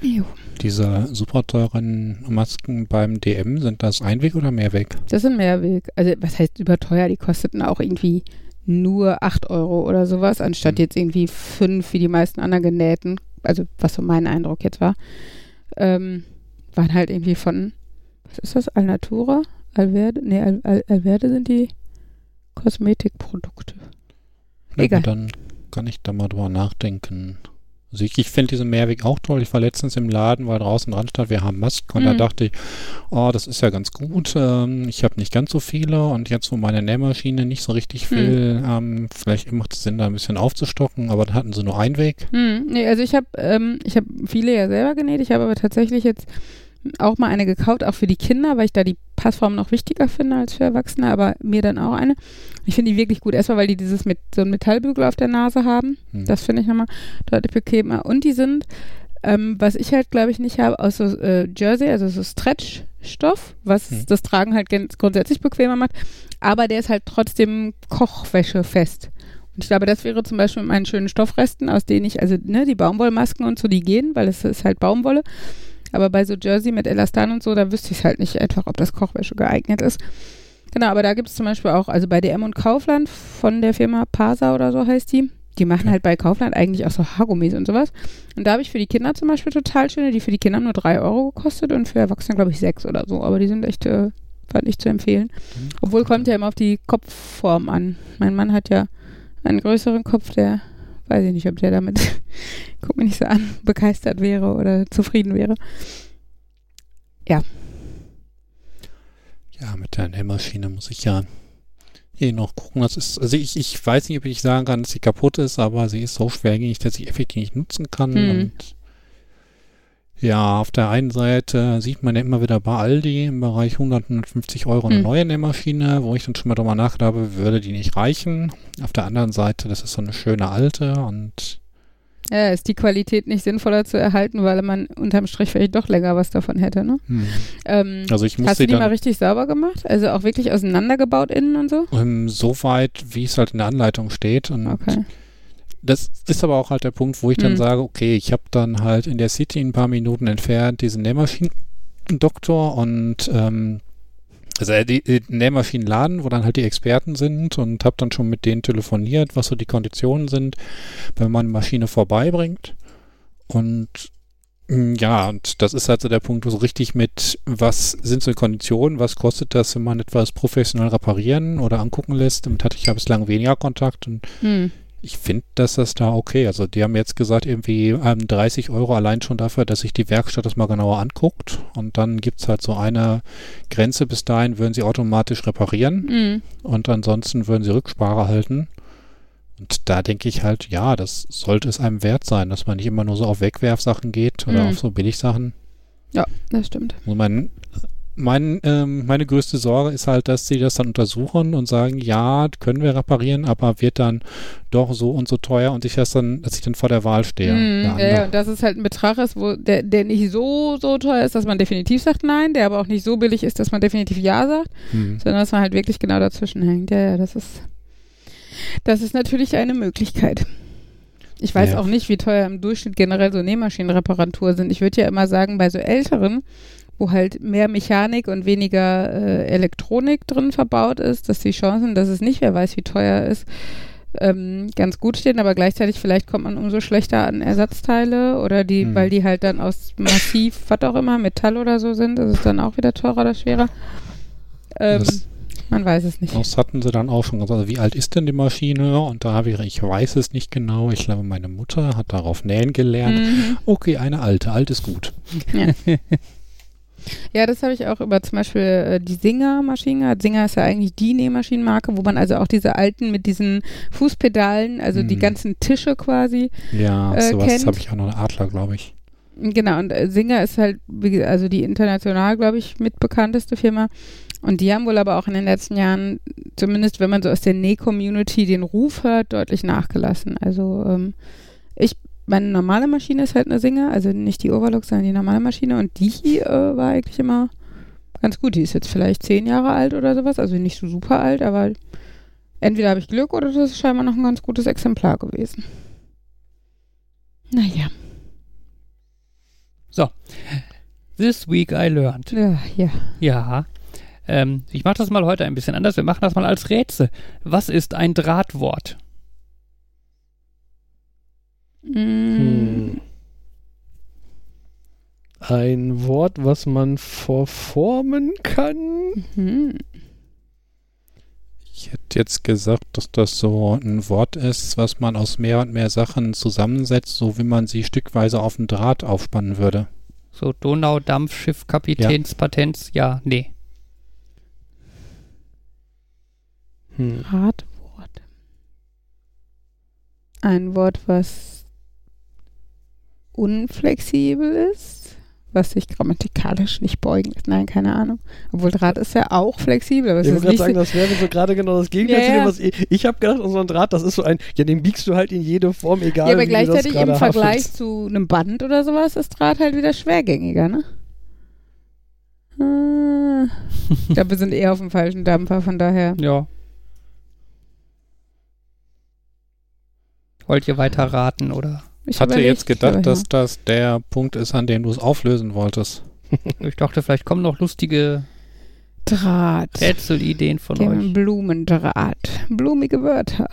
Jo. Diese super teuren Masken beim DM, sind das Einweg oder Mehrweg? Das sind Mehrweg. Also was heißt überteuer? Die kosteten auch irgendwie nur 8 Euro oder sowas, anstatt Mhm. jetzt irgendwie 5 wie die meisten anderen genähten. Also was so mein Eindruck jetzt war. Ähm, waren halt irgendwie von, was ist das, Alnatura? Alverde? Nee, Al, Al, Alverde sind die Kosmetikprodukte. Na Egal. dann kann ich da mal drüber nachdenken. Also ich, ich finde diesen Mehrweg auch toll. Ich war letztens im Laden, weil draußen dran stand, wir haben Masken und da Mhm. dachte ich, oh, das ist ja ganz gut. Ähm, ich habe nicht ganz so viele und jetzt, wo meine Nähmaschine nicht so richtig Mhm. will, ähm, vielleicht macht es Sinn, da ein bisschen aufzustocken, aber dann hatten sie nur Einweg. Hm, nee, also ich habe ähm, ich hab viele ja selber genäht. Ich habe aber tatsächlich jetzt auch mal eine gekauft, auch für die Kinder, weil ich da die Passform noch wichtiger finde als für Erwachsene, aber mir dann auch eine. Ich finde die wirklich gut. Erstmal, weil die dieses mit so ein Metallbügel auf der Nase haben. Hm. Das finde ich nochmal deutlich bequemer. Und die sind, ähm, was ich halt, glaube ich, nicht habe, aus so äh, Jersey, also so Stretch-Stoff, was Hm. das Tragen halt grundsätzlich bequemer macht. Aber der ist halt trotzdem kochwäschefest. Und ich glaube, das wäre zum Beispiel mit meinen schönen Stoffresten, aus denen ich, also ne, die Baumwollmasken und so, die gehen, weil es ist halt Baumwolle. Aber bei so Jersey mit Elastan und so, da wüsste ich halt nicht einfach, ob das Kochwäsche geeignet ist. Genau, aber da gibt es zum Beispiel auch, also bei DM und Kaufland von der Firma Pasa oder so heißt die. Die machen halt bei Kaufland eigentlich auch so Haargummis und sowas. Und da habe ich für die Kinder zum Beispiel total schöne, die für die Kinder nur drei Euro gekostet und für Erwachsene glaube ich sechs oder so. Aber die sind echt, äh, fand ich zu empfehlen. Obwohl kommt ja immer auf die Kopfform an. Mein Mann hat ja einen größeren Kopf, der weiß ich nicht, ob der damit, (laughs) guck mich nicht so an, begeistert wäre oder zufrieden wäre. Ja, mit der Nähmaschine muss ich ja eh noch gucken. Das ist, also ich, ich weiß nicht, ob ich sagen kann, dass sie kaputt ist, aber sie ist so schwergängig, dass ich effektiv nicht nutzen kann. Hm. Und ja, auf der einen Seite sieht man ja immer wieder bei Aldi im Bereich 100, 150 Euro eine Hm. neue Nähmaschine, wo ich dann schon mal drüber nachgedacht habe, würde die nicht reichen. Auf der anderen Seite, das ist so eine schöne alte und Ja, ist die Qualität nicht sinnvoller zu erhalten, weil man unterm Strich vielleicht doch länger was davon hätte, ne? hm. Ähm, also ich muss hast du sie die mal richtig sauber gemacht? Also auch wirklich auseinandergebaut innen und so? ähm, so weit, wie es halt in der Anleitung steht und Okay. Das ist aber auch halt der Punkt, wo ich dann Hm. sage, okay, ich habe dann halt in der City ein paar Minuten entfernt diesen Nähmaschinen-Doktor und ähm, also äh, die, die Nähmaschinenladen, wo dann halt die Experten sind und habe dann schon mit denen telefoniert, was so die Konditionen sind, wenn man eine Maschine vorbeibringt. Und mm, ja, und das ist halt so der Punkt, wo so richtig mit, was sind so die Konditionen, was kostet das, wenn man etwas professionell reparieren oder angucken lässt. Damit hatte ich ja bislang weniger Kontakt und Hm. Ich finde, dass das da okay. Also die haben jetzt gesagt, irgendwie ähm, 30 Euro allein schon dafür, dass sich die Werkstatt das mal genauer anguckt. Und dann gibt es halt so eine Grenze. Bis dahin würden sie automatisch reparieren Hm. und ansonsten würden sie Rücksprache halten. Und da denke ich halt, ja, das sollte es einem wert sein, dass man nicht immer nur so auf Wegwerfsachen geht oder Mhm. auf so Billigsachen. Ja, das stimmt. Also mein, mein, ähm, meine größte Sorge ist halt, dass sie das dann untersuchen und sagen, ja, können wir reparieren, aber wird dann doch so und so teuer und ich das dann, dass ich dann vor der Wahl stehe. Eine ja, ja, und dass es halt ein Betrag ist, wo der, der nicht so, so teuer ist, dass man definitiv sagt nein, der aber auch nicht so billig ist, dass man definitiv ja sagt, Hm. sondern dass man halt wirklich genau dazwischen hängt. Ja, ja, das ist, das ist natürlich eine Möglichkeit. Ich weiß Ja. auch nicht, wie teuer im Durchschnitt generell so Nähmaschinenreparatur sind. Ich würde ja immer sagen, bei so älteren, wo halt mehr Mechanik und weniger äh, Elektronik drin verbaut ist, dass die Chancen, dass es nicht wer weiß, wie teuer ist, ähm, ganz gut stehen, aber gleichzeitig vielleicht kommt man umso schlechter an Ersatzteile oder die, Hm. weil die halt dann aus massiv, was auch immer, Metall oder so sind, ist es dann auch wieder teurer oder schwerer. Ähm, Das- man weiß es nicht. Das hatten sie dann auch schon gesagt. Also wie alt ist denn die Maschine? Und da habe ich, ich weiß es nicht genau. Ich glaube, meine Mutter hat darauf nähen gelernt. Mhm. Okay, eine alte. Alt ist gut. Ja, (laughs) das habe ich auch über zum Beispiel äh, die Singer-Maschine. gehabt. Singer ist ja eigentlich die Nähmaschinenmarke, wo man also auch diese alten mit diesen Fußpedalen, also die Mhm. ganzen Tische quasi. Ja, Äh, sowas habe ich auch noch. Eine Adler, glaube ich. Genau, und äh, Singer ist halt, also die international, glaube ich, mit bekannteste Firma. Und die haben wohl aber auch in den letzten Jahren, zumindest wenn man so aus der Näh-Community den Ruf hört, deutlich nachgelassen. Also ähm, meine normale Maschine ist halt eine Singer, also nicht die Overlock, sondern die normale Maschine. Und die äh, war eigentlich immer ganz gut. Die ist jetzt vielleicht zehn Jahre alt oder sowas, also nicht so super alt, aber entweder habe ich Glück oder das ist scheinbar noch ein ganz gutes Exemplar gewesen. Naja, This week I learned. ja, ja. Ja. Ähm, ich mache das mal heute ein bisschen anders. Wir machen das mal als Rätsel. Was ist ein Drahtwort? Hm. Ein Wort, was man verformen kann. mhm. Ich hätte jetzt gesagt, dass das so ein Wort ist, was man aus mehr und mehr Sachen zusammensetzt, so wie man sie stückweise auf dem Draht aufspannen würde. So Donaudampfschiff, Kapitänspatenz? Ja. nee. Hm. Ratwort. Ein Wort, was unflexibel ist, was sich grammatikalisch nicht beugen lässt. Nein, keine Ahnung. Obwohl Draht ist ja auch flexibel, aber es Ich ist wollte nicht gerade sagen, so, das wäre so gerade genau das Gegenteil Ja, zu dem, was ich, ich habe gedacht, so ein Draht, das ist so ein, ja, den biegst du halt in jede Form, egal ja, aber wie du das gleichzeitig im Vergleich haftest. zu einem Band oder sowas ist Draht halt wieder schwergängiger, ne? Ah. (laughs) Ich glaube, wir sind eher auf dem falschen Dampfer, von daher. Ja. Wollt ihr weiter raten oder? Ich Ich hatte jetzt gedacht, dass das der Punkt ist, an dem du es auflösen wolltest. (laughs) Ich dachte, vielleicht kommen noch lustige Draht. Rätselideen von wir euch. Blumendraht. Blumige Wörter.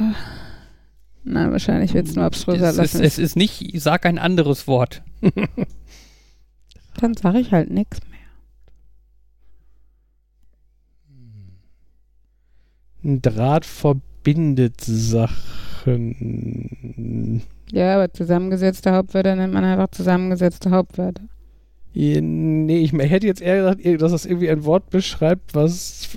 Nein, wahrscheinlich wird es nur abstruser Es ist, lassen. es ist nicht, sag ein anderes Wort. Dann sage ich halt nichts mehr. Ein Draht verbindet Sachen. Ja, aber zusammengesetzte Hauptwörter nennt man einfach zusammengesetzte Hauptwörter. Nee, ich hätte jetzt eher gesagt, dass das irgendwie ein Wort beschreibt, was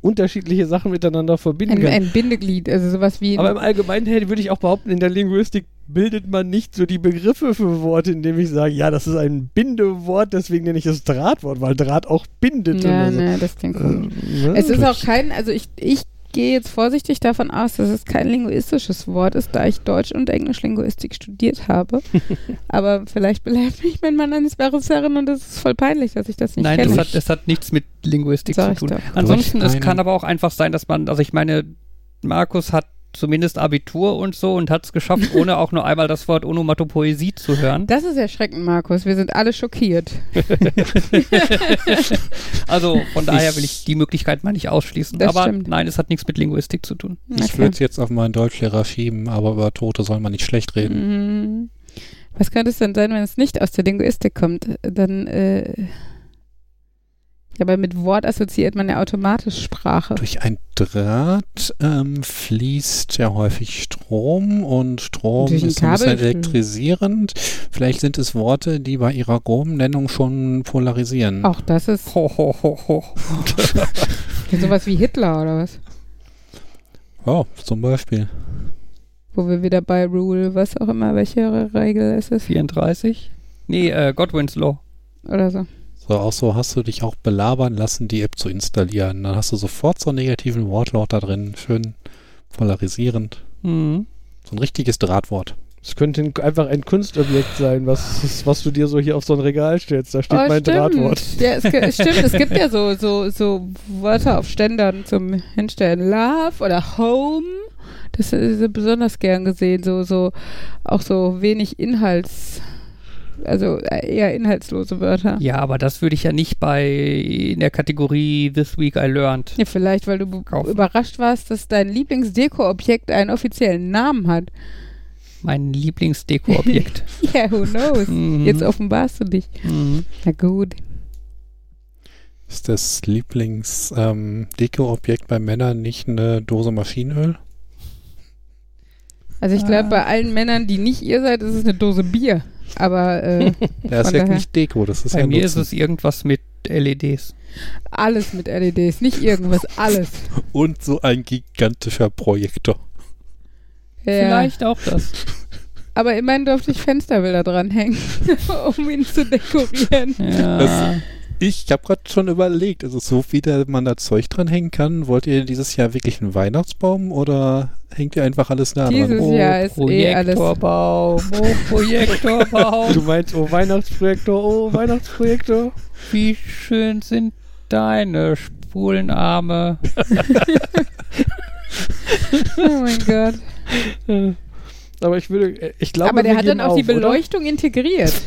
unterschiedliche Sachen miteinander verbinden Ein, kann. ein Bindeglied, also sowas wie. Aber im Allgemeinen hätte- würde ich auch behaupten, in der Linguistik bildet man nicht so die Begriffe für Worte, indem ich sage, ja, das ist ein Bindewort, deswegen nenne ich es Drahtwort, weil Draht auch bindet. ja, so. ne, das klingt. Äh, ne? Es ist auch kein, also ich, ich gehe jetzt vorsichtig davon aus, dass es kein linguistisches Wort ist, da ich Deutsch und Englisch-Linguistik studiert habe. (laughs) Aber vielleicht belehrt mich mein Mann eines Besseren und es ist voll peinlich, dass ich das nicht Nein, kenne. es hat, es hat nichts mit Linguistik Sag zu tun. Ansonsten, es kann aber auch einfach sein, dass man, also ich meine, Markus hat zumindest Abitur und so und hat es geschafft, ohne (laughs) auch nur einmal das Wort Onomatopoesie zu hören. Das ist erschreckend, Markus. Wir sind alle schockiert. (laughs) Also von daher will ich die Möglichkeit mal nicht ausschließen. Das aber stimmt. nein, es hat nichts mit Linguistik zu tun. Ich würde es jetzt auf meinen Deutschlehrer schieben, aber über Tote soll man nicht schlecht reden. Mhm. Was könnte es denn sein, wenn es nicht aus der Linguistik kommt? Dann, äh, ja, aber mit Wort assoziiert man ja automatisch Sprache. Durch ein Draht ähm, fließt ja häufig Strom und Strom ein ist ein bisschen elektrisierend. Vielleicht sind es Worte, die bei ihrer groben Nennung schon polarisieren. Auch das ist Ho, ho, ho, ho. (laughs) sowas wie Hitler oder was? Ja, zum Beispiel. Wo wir wieder bei Rule, was auch immer, welche Regel ist es 34? Nee, äh, Godwin's Law. oder so. So, auch so hast du dich auch belabern lassen, die App zu installieren. Dann hast du sofort so einen negativen Wortlaut da drin. Schön polarisierend. Mhm. So ein richtiges Drahtwort. Es könnte ein- einfach ein Kunstobjekt sein, was, was du dir so hier auf so ein Regal stellst. Da steht Oh, mein stimmt. Drahtwort. Ja, es, stimmt, es gibt ja so, so, so Wörter auf Ständern zum Hinstellen. Love oder Home. Das ist besonders gern gesehen. So, so, auch so wenig Inhalts, also eher inhaltslose Wörter. Ja, aber das würde ich ja nicht bei in der Kategorie This Week I Learned. Ja, vielleicht, weil du Kaufen. überrascht warst, dass dein Lieblingsdeko-Objekt einen offiziellen Namen hat. Mein Lieblingsdeko-Objekt. (laughs) Ja, who knows? Mhm. Jetzt offenbarst du dich. Mhm. Na gut. Ist das Lieblings-Deko-Objekt bei Männern nicht eine Dose Maschinenöl? Also ich glaube, bei allen Männern, die nicht ihr seid, ist es eine Dose Bier. Aber äh, (laughs) Das ist ja daher. nicht Deko, das ist Bei ja mir ist Nutzen. es irgendwas mit LEDs. alles mit LEDs, nicht irgendwas, alles. (laughs) Und so ein gigantischer Projektor. Ja. Vielleicht auch das. Aber immerhin durfte ich Fensterbilder dranhängen, (laughs) um ihn zu dekorieren. Ja. Ich habe gerade schon überlegt, also so wie da man da Zeug dran hängen kann, wollt ihr dieses Jahr wirklich einen Weihnachtsbaum oder hängt ihr einfach alles nah Dieses dran? Oh, Jahr ist eh alles. Projektorbaum, oh, (laughs) Projektorbaum. Du meinst, oh Weihnachtsprojektor, oh Weihnachtsprojektor. Wie schön sind Deine Spulenarme. (laughs) Oh mein Gott. Aber ich würde, ich glaube, Aber der hat dann auch die auf, oder? Beleuchtung integriert. (laughs)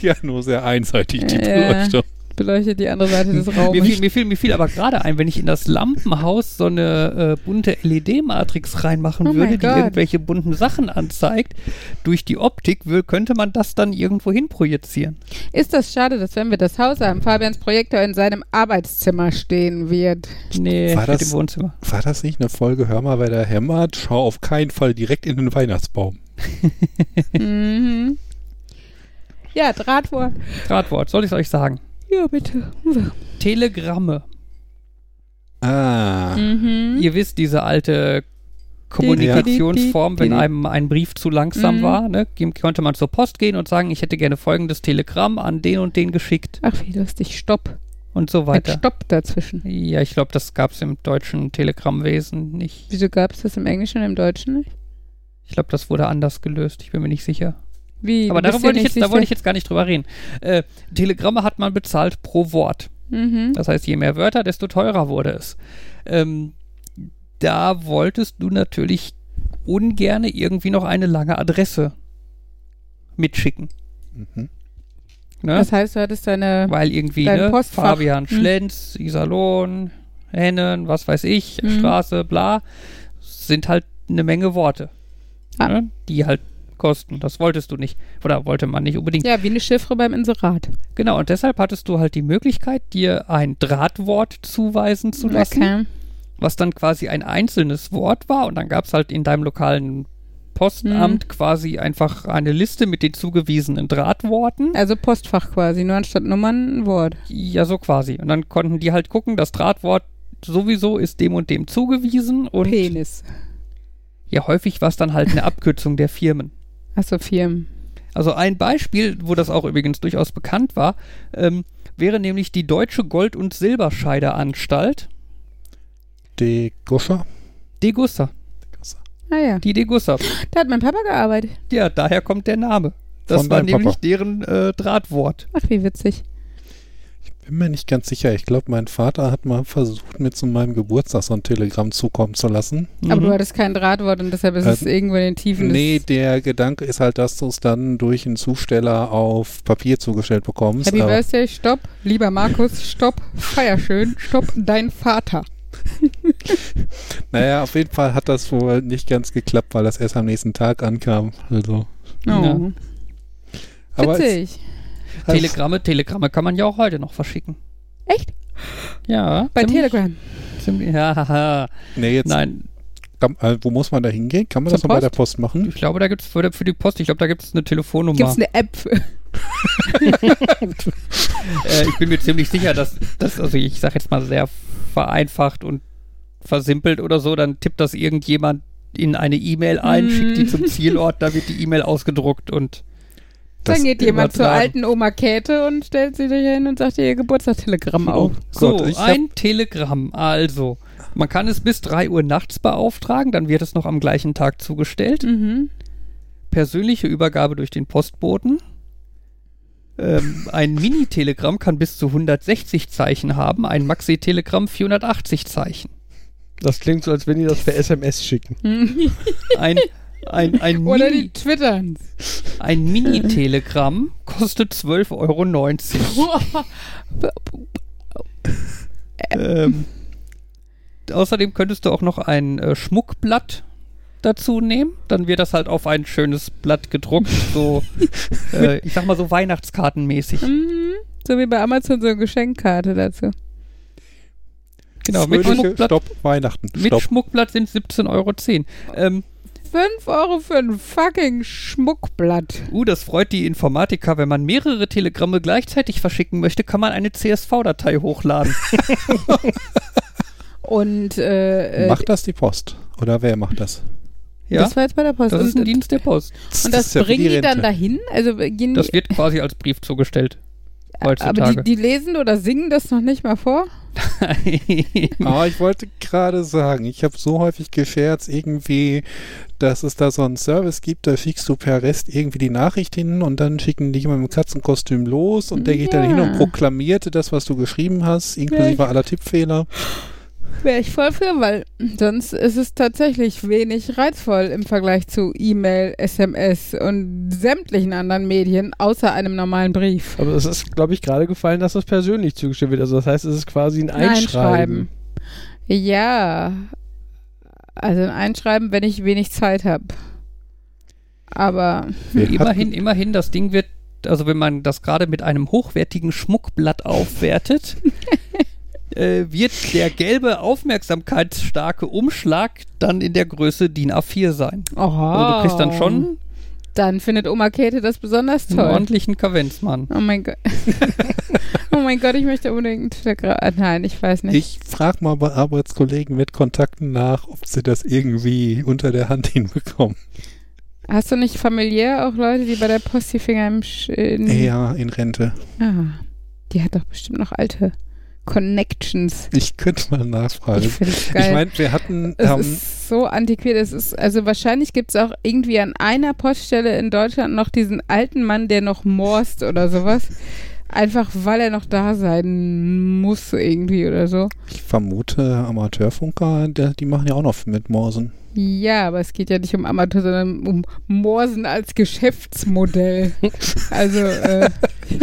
Ja, nur sehr einseitig die Ja. Beleuchtung. Beleuchtet die andere Seite des (laughs) Mir Raumes. fiel, mir, fiel, mir fiel aber gerade ein, wenn ich in das Lampenhaus so eine äh, bunte LED-Matrix reinmachen Oh würde, die irgendwelche bunten Sachen anzeigt, durch die Optik wür- könnte man das dann irgendwo hin projizieren. Ist das schade, dass wenn wir das Haus haben, Fabians Projektor in seinem Arbeitszimmer stehen wird? Nee, War das- im Wohnzimmer. War das nicht eine Folge, hör mal, wer da hämmert, schau auf keinen Fall direkt in den Weihnachtsbaum. (laughs) mhm. Ja, Drahtwort. Drahtwort, soll ich es euch sagen? Ja, bitte. Telegramme. Ah, Mhm. Ihr wisst, diese alte Kommunikationsform, wenn einem ein Brief zu langsam Mhm. war, ne, konnte man zur Post gehen und sagen, ich hätte gerne folgendes Telegramm an den und den geschickt Ach, wie lustig. Stopp. und so Mit weiter. Stopp dazwischen. Ja, ich glaube, das gab es im deutschen Telegrammwesen nicht. Wieso gab es das im Englischen und im Deutschen nicht? Ich glaube, das wurde anders gelöst. Ich bin mir nicht sicher. Wie? Aber darüber wollte ich, jetzt, da wollte ich jetzt gar nicht drüber reden. Äh, Telegramme hat man bezahlt pro Wort. Mhm. Das heißt, je mehr Wörter, desto teurer wurde es. Ähm, da wolltest du natürlich ungerne irgendwie noch eine lange Adresse mitschicken. mhm. Ne? Das heißt, du hattest deine. Weil irgendwie, dein ne? Postfach. Fabian Hm. Schlenz, Iserlohn, Hennen, was weiß ich, Hm. Straße, bla, sind halt eine Menge Worte. Ah. Ne? Die halt kosten. Das wolltest du nicht. Oder wollte man nicht unbedingt. Ja, wie eine Chiffre beim Inserat. Genau, und deshalb hattest du halt die Möglichkeit, dir ein Drahtwort zuweisen zu lassen, Okay. was dann quasi ein einzelnes Wort war. Und dann gab es halt in deinem lokalen Postamt quasi einfach eine Liste mit den zugewiesenen Drahtworten. Also Postfach quasi, nur anstatt Nummern ein Wort. Ja, so quasi. Und dann konnten die halt gucken, das Drahtwort sowieso ist dem und dem zugewiesen. Und Penis. ja, häufig war es dann halt eine Abkürzung der Firmen. Achso, Firmen. Also ein Beispiel, wo das auch übrigens durchaus bekannt war, ähm, wäre nämlich die Deutsche Gold- und Silberscheideanstalt. De Goscher? Degussa. Ah ja. Die Degussa. Da hat mein Papa gearbeitet. Ja, daher kommt der Name. Das Von war nämlich Papa. deren äh, Drahtwort. Ach, wie witzig. Bin mir nicht ganz sicher. Ich glaube, mein Vater hat mal versucht, mir zu meinem Geburtstag so ein Telegramm zukommen zu lassen. Aber Mhm. du hattest kein Drahtwort und deshalb ist es Ähm, irgendwo in den Tiefen Nee, des der Gedanke ist halt, dass du es dann durch einen Zusteller auf Papier zugestellt bekommst. Happy aber Birthday, stopp. Lieber Markus, stopp. Feier schön, stopp. Dein Vater. (laughs) naja, auf jeden Fall hat das wohl nicht ganz geklappt, weil das erst am nächsten Tag ankam. Also, Oh. Ja. aber es, Witzig. also, Telegramme, Telegramme kann man ja auch heute noch verschicken. Echt? Ja. Bei ziemlich- Telegram. Ziemlich, (laughs) ja, haha. nee, jetzt, Nein, kann, äh, wo muss man da hingehen? Kann man Zur das noch bei der Post? Machen? ich glaube, da gibt es für, für die Post, ich glaube, da gibt es eine Telefonnummer. Gibt es eine App (laughs) äh, ich bin mir ziemlich sicher, dass das, also ich sage jetzt mal sehr vereinfacht und versimpelt oder so, dann tippt das irgendjemand in eine E-Mail ein, Mm. schickt die zum Zielort, da wird die E-Mail ausgedruckt und Dann geht jemand zur alten Oma Käthe und stellt sie dir hin und sagt ihr ihr Geburtstagstelegramm auf. so, Gott, ich hab- ein Telegramm. Also, man kann es bis 3 Uhr nachts beauftragen, dann wird es noch am gleichen Tag zugestellt. Mhm. Persönliche Übergabe durch den Postboten. Ähm, ein Mini-Telegramm kann bis zu 160 Zeichen haben, ein Maxi-Telegramm 480 Zeichen. Das klingt so, als wenn die das per SMS schicken. Ein, ein, ein Oder Mini- die twittern. Ein Mini-Telegramm kostet 12,90 Euro. (laughs) ähm, außerdem könntest du auch noch ein äh, Schmuckblatt dazu nehmen. Dann wird das halt auf ein schönes Blatt gedruckt, so, (laughs) äh, ich sag mal so Weihnachtskartenmäßig. Mhm. So wie bei Amazon so eine Geschenkkarte dazu. Genau, mit Schmuckblatt, Stopp, Weihnachten. mit Stopp. Schmuckblatt sind 17,10 Euro. Ähm, 5 Euro für ein fucking Schmuckblatt. uh, das freut die Informatiker. Wenn man mehrere Telegramme gleichzeitig verschicken möchte, kann man eine CSV-Datei hochladen. (laughs) Und äh, äh, Macht das die Post? Oder wer macht das? Ja, das war jetzt bei der Post. das ist ein und, Dienst der Post. und das, ist ja bringen die dann Rente. dahin? Also gehen Das die, wird quasi als Brief zugestellt. aber heutzutage. die, die lesen oder singen das noch nicht mal vor? Aber (laughs) ich wollte gerade sagen, ich habe so häufig gescherzt, irgendwie, dass es da so einen Service gibt, da schickst du per REST irgendwie die Nachricht hin und dann schicken die jemand mit dem Katzenkostüm los und der geht dann hin und Ja. proklamierte das, was du geschrieben hast, inklusive Ja. aller Tippfehler. Wäre ich voll für, weil sonst ist es tatsächlich wenig reizvoll im Vergleich zu E-Mail, SMS und sämtlichen anderen Medien, außer einem normalen Brief. Aber es ist, glaube ich, gerade gefallen, dass das persönlich zugestellt wird. Also das heißt, es ist quasi ein Einschreiben. Ja. Also ein Einschreiben, wenn ich wenig Zeit habe. Aber Wir immerhin, immerhin, das Ding wird, also wenn man das gerade mit einem hochwertigen Schmuckblatt aufwertet, (laughs) äh, wird der gelbe, aufmerksamkeitsstarke Umschlag dann in der Größe DIN A4 sein. oh, Also du kriegst dann schon Dann findet Oma Käthe das besonders einen toll. ordentlichen Kavenzmann. Oh mein Gott. (laughs) oh mein Gott, ich möchte unbedingt Twitter. ah, Nein, ich weiß nicht. Ich frage mal bei Arbeitskollegen mit Kontakten nach, ob sie das irgendwie unter der Hand (laughs) hinbekommen. Hast du nicht familiär auch Leute, die bei der Post die Finger im Sch in Ja, in Rente. Ah, die hat doch bestimmt noch alte Connections. Ich könnte mal nachfragen. Ich Ich meine, wir hatten es ähm, ist so antiquiert. Es ist, also wahrscheinlich gibt es auch irgendwie an einer Poststelle in Deutschland noch diesen alten Mann, der noch morst oder sowas. Einfach weil er noch da sein muss irgendwie oder so. Ich vermute, Amateurfunker, der, die machen ja auch noch mit Morsen. Ja, aber es geht ja nicht um Amateur, sondern um Morsen als Geschäftsmodell. (laughs) Also, äh,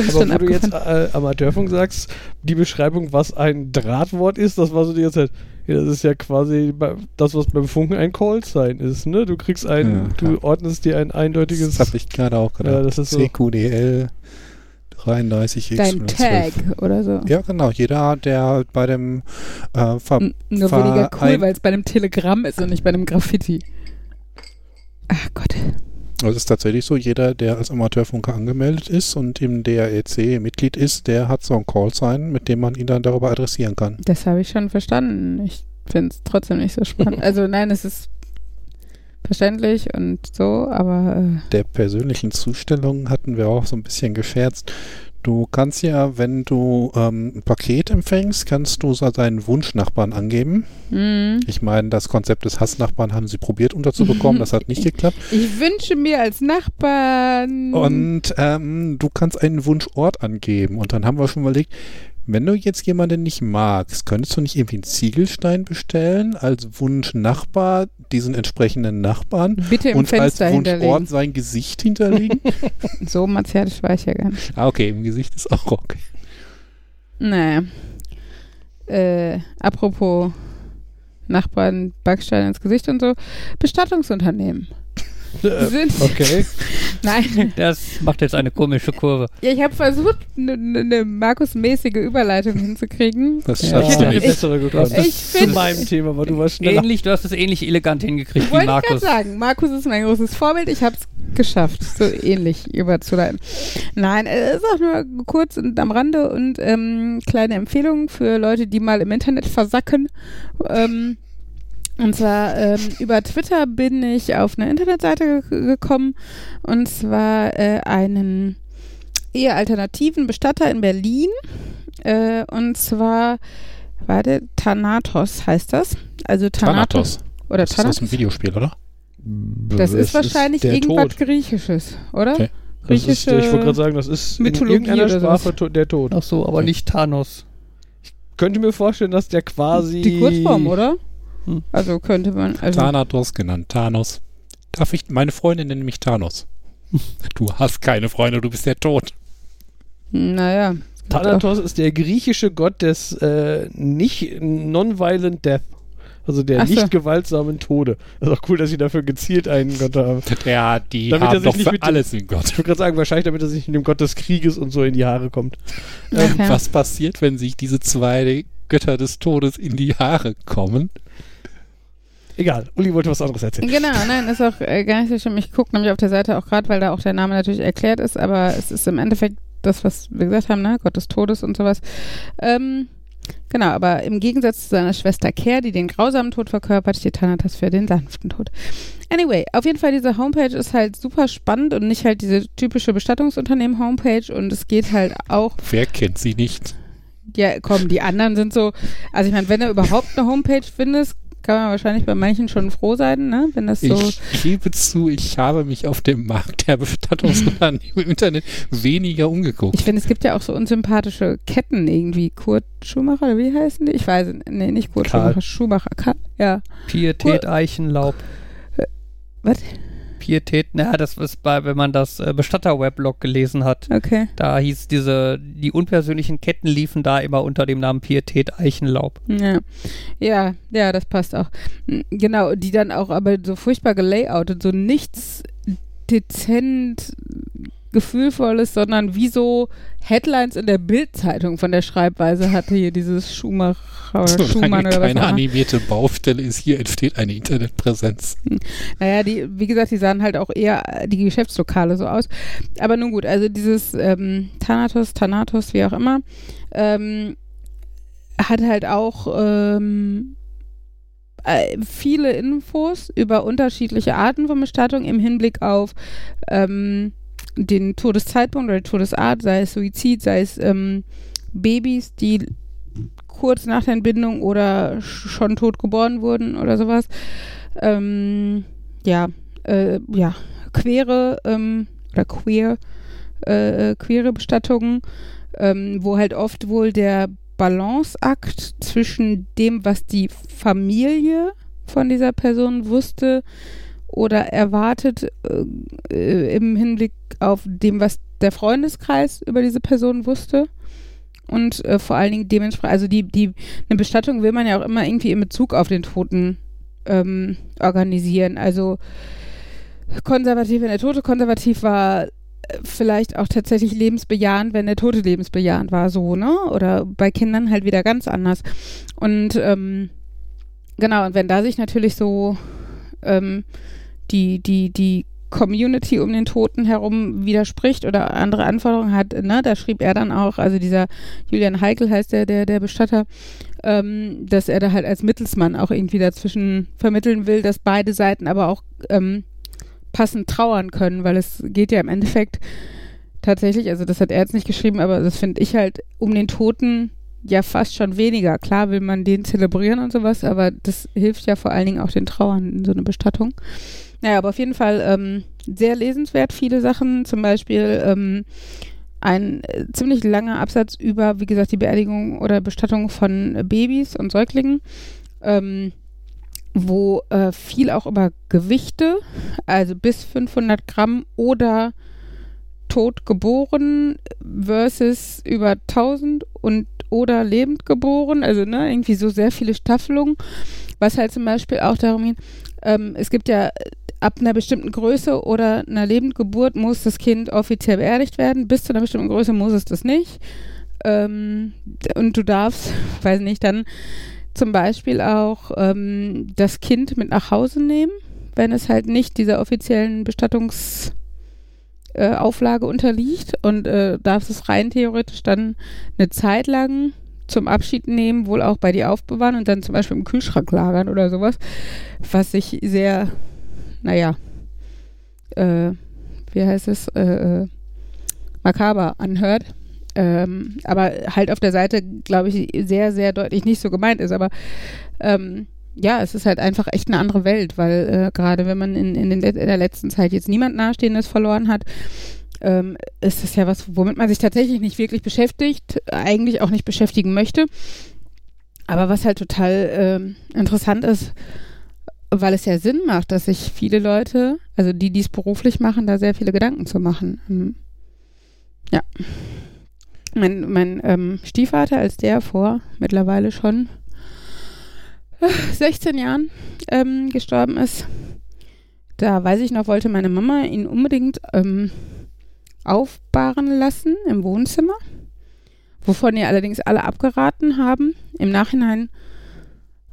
Aber wo du jetzt äh, Amateurfunk sagst, die Beschreibung, was ein Drahtwort ist, das war so die ganze Zeit. Ja, das ist ja quasi das, was beim Funken ein Callsign ist, ne? Du kriegst ein, Ja, du ordnest dir ein eindeutiges. Das habe ich gerade auch gedacht. Ja, das ist so. CQDL 33X. Dein Tag oder so. Ja, genau. Jeder, der bei dem äh, Ver N- Nur Ver- weniger cool, weil es bei einem Telegramm ist und nicht bei einem Graffiti. Ach Gott. Also es ist tatsächlich so, jeder, der als Amateurfunker angemeldet ist und im DREC Mitglied ist, der hat so ein Callsign, mit dem man ihn dann darüber adressieren kann. Das habe ich schon verstanden. Ich finde es trotzdem nicht so spannend. (laughs) Also nein, es ist verständlich und so, aber äh, Der persönlichen Zustellung hatten wir auch so ein bisschen gescherzt. Du kannst ja, wenn du ähm, ein Paket empfängst, kannst du so deinen Wunschnachbarn angeben. mh. Ich meine, das Konzept des Hassnachbarn haben sie probiert unterzubekommen, das hat nicht (laughs) geklappt. ich wünsche mir als Nachbarn. Und ähm, du kannst einen Wunschort angeben. Und dann haben wir schon überlegt, wenn du jetzt jemanden nicht magst, könntest du nicht irgendwie einen Ziegelstein bestellen als Wunschnachbar, diesen entsprechenden Nachbarn bitte im und als Fenster Wunschort hinterlegen. sein Gesicht hinterlegen? (laughs) So martialisch war ich ja gar nicht. ah, okay, im Gesicht ist auch okay. Naja. Äh, apropos Nachbarn, Backstein ins Gesicht und so. Bestattungsunternehmen. Äh, Sind, okay. (laughs) Nein, Das macht jetzt eine komische Kurve. ja, ich habe versucht, eine ne, ne Markus-mäßige Überleitung hinzukriegen. Das Ja. Ich schaffst hätte du eine nicht. bessere gekonnt. Ich Zu find- meinem Thema, aber du warst schneller. Ähnlich, du hast es ähnlich elegant hingekriegt wie Wollte ich gerade Markus. sagen, Markus ist mein großes Vorbild. Ich habe es geschafft, so ähnlich überzuleiten. Nein, es ist auch nur kurz und am Rande und ähm, kleine Empfehlung für Leute, die mal im Internet versacken. Ähm, und zwar ähm, über Twitter bin ich auf eine Internetseite ge gekommen und zwar äh, einen eher alternativen Bestatter in Berlin. Äh, und zwar, warte, Thanatos heißt das. Also Thanatos. Oder Das ist aus Thanatos. dem Videospiel, oder? Das Es ist wahrscheinlich der irgendwas Tod. Griechisches, oder? Okay. Das ist, Griechische ich wollte gerade sagen, das ist Mythologie in irgendeiner oder. Sprache to der Tod. Ach so, aber Okay. nicht Thanos. Könnte mir vorstellen, dass der quasi. Die Kurzform, oder? Hm. Also könnte man. Also, Thanatos genannt, Thanos. Darf ich, meine Freundin nennt mich Thanos. (laughs) Du hast keine Freunde, du bist der Tod. naja. Thanatos ist der griechische Gott des äh, nicht non-violent death. Also der so. nicht gewaltsamen Tode. Das ist auch cool, dass sie dafür gezielt einen Gott haben. Ja, die Damit haben doch nicht für alles einen Gott. Ich würde gerade sagen, wahrscheinlich damit er sich mit dem Gott des Krieges und so in die Haare kommt. Okay. Was passiert, wenn sich diese zwei Götter des Todes in die Haare kommen? Egal, Uli wollte was anderes erzählen. Genau, nein, ist auch äh, gar nicht so schlimm. Ich gucke nämlich auf der Seite auch gerade, weil da auch der Name natürlich erklärt ist, aber es ist im Endeffekt das, was wir gesagt haben, ne? Gott des Todes und sowas. Ähm, genau, aber im Gegensatz zu seiner Schwester Care, die den grausamen Tod verkörpert, steht Thanatos für den sanften Tod. Anyway, auf jeden Fall, diese Homepage ist halt super spannend und nicht halt diese typische Bestattungsunternehmen-Homepage und es geht halt auch Wer kennt sie nicht? ja, komm, die anderen sind so, also ich meine, wenn du überhaupt eine Homepage findest, kann man wahrscheinlich bei manchen schon froh sein, ne? Wenn das so. Ich gebe zu, ich habe mich auf dem Markt der Bestattungsunternehmen im Internet weniger umgeguckt. Ich finde, es gibt ja auch so unsympathische Ketten irgendwie. Kurt Schumacher, oder wie heißen die? Ich weiß es. Nee, nicht Kurt Karl. Schumacher, Schumacher. Ka ja. Pietät Eichenlaub. Was? Pietät, naja, das ist bei, wenn man das äh, Bestatter-Weblog gelesen hat. Okay. Da hieß diese, die unpersönlichen Ketten liefen da immer unter dem Namen Pietät Eichenlaub. Ja. ja, ja, das passt auch. Genau, die dann auch aber so furchtbar gelayoutet, so nichts dezent gefühlvolles, sondern wie so Headlines in der Bildzeitung von der Schreibweise hatte hier dieses Schumacher oder (laughs) Solange Schumann oder was keine animierte Baustelle ist, hier entsteht eine Internetpräsenz. Naja, die, wie gesagt, die sahen halt auch eher die Geschäftslokale so aus. Aber nun gut, also dieses ähm, Thanatos, Thanatos, wie auch immer, ähm, hat halt auch ähm, äh, viele Infos über unterschiedliche Arten von Bestattung im Hinblick auf ähm, den Todeszeitpunkt oder Todesart, sei es Suizid, sei es ähm, Babys, die kurz nach der Entbindung oder sch- schon tot geboren wurden oder sowas. Ähm, ja, äh, ja, queere ähm, oder queer, äh, äh, queere Bestattungen, ähm, wo halt oft wohl der Balanceakt zwischen dem, was die Familie von dieser Person wusste oder erwartet äh, im Hinblick auf dem, was der Freundeskreis über diese Person wusste. Und äh, vor allen Dingen dementsprechend, also die, die, eine Bestattung will man ja auch immer irgendwie in Bezug auf den Toten ähm, organisieren. Also konservativ, wenn der Tote konservativ war, vielleicht auch tatsächlich lebensbejahend, wenn der Tote lebensbejahend war, so, ne? Oder bei Kindern halt wieder ganz anders. Und ähm, genau, und wenn da sich natürlich so ähm, die, die, die Community um den Toten herum widerspricht oder andere Anforderungen hat, ne, da schrieb er dann auch, also dieser Julian Heikel heißt der, der, der Bestatter, ähm, dass er da halt als Mittelsmann auch irgendwie dazwischen vermitteln will, dass beide Seiten aber auch ähm, passend trauern können, weil es geht ja im Endeffekt tatsächlich, also das hat er jetzt nicht geschrieben, aber das finde ich halt um den Toten ja fast schon weniger. Klar will man den zelebrieren und sowas, aber das hilft ja vor allen Dingen auch den Trauern in so einer Bestattung. Naja, aber auf jeden Fall ähm, sehr lesenswert, viele Sachen, zum Beispiel ähm, ein äh, ziemlich langer Absatz über, wie gesagt, die Beerdigung oder Bestattung von äh, Babys und Säuglingen, ähm, wo äh, viel auch über Gewichte, also bis 500 Gramm oder tot geboren versus über 1000 und oder lebend geboren, also ne, irgendwie so sehr viele Staffelungen, was halt zum Beispiel auch darum geht, ähm, es gibt ja ab einer bestimmten Größe oder einer Lebendgeburt muss das Kind offiziell beerdigt werden. Bis zu einer bestimmten Größe muss es das nicht. Ähm, und du darfst, (laughs) weiß nicht, dann zum Beispiel auch ähm, das Kind mit nach Hause nehmen, wenn es halt nicht dieser offiziellen Bestattungs äh, unterliegt und äh, darfst es rein theoretisch dann eine Zeit lang zum Abschied nehmen, wohl auch bei dir aufbewahren und dann zum Beispiel im Kühlschrank lagern oder sowas, was sich sehr, naja, äh, wie heißt es, äh, äh, makaber anhört. Ähm, aber halt auf der Seite, glaube ich, sehr, sehr deutlich nicht so gemeint ist. Aber ähm, ja, es ist halt einfach echt eine andere Welt, weil äh, gerade wenn man in, in, den, in der letzten Zeit jetzt niemand Nahestehendes verloren hat, ähm, ist das ja was, womit man sich tatsächlich nicht wirklich beschäftigt, eigentlich auch nicht beschäftigen möchte. Aber was halt total ähm, interessant ist, weil es ja Sinn macht, dass sich viele Leute, also die, die es beruflich machen, da sehr viele Gedanken zu machen. Hm. Ja. Mein, mein ähm, Stiefvater, als der vor mittlerweile schon 16 Jahren ähm, gestorben ist, da weiß ich noch, wollte meine Mama ihn unbedingt ähm, aufbahren lassen im Wohnzimmer, wovon ihr allerdings alle abgeraten haben. Im Nachhinein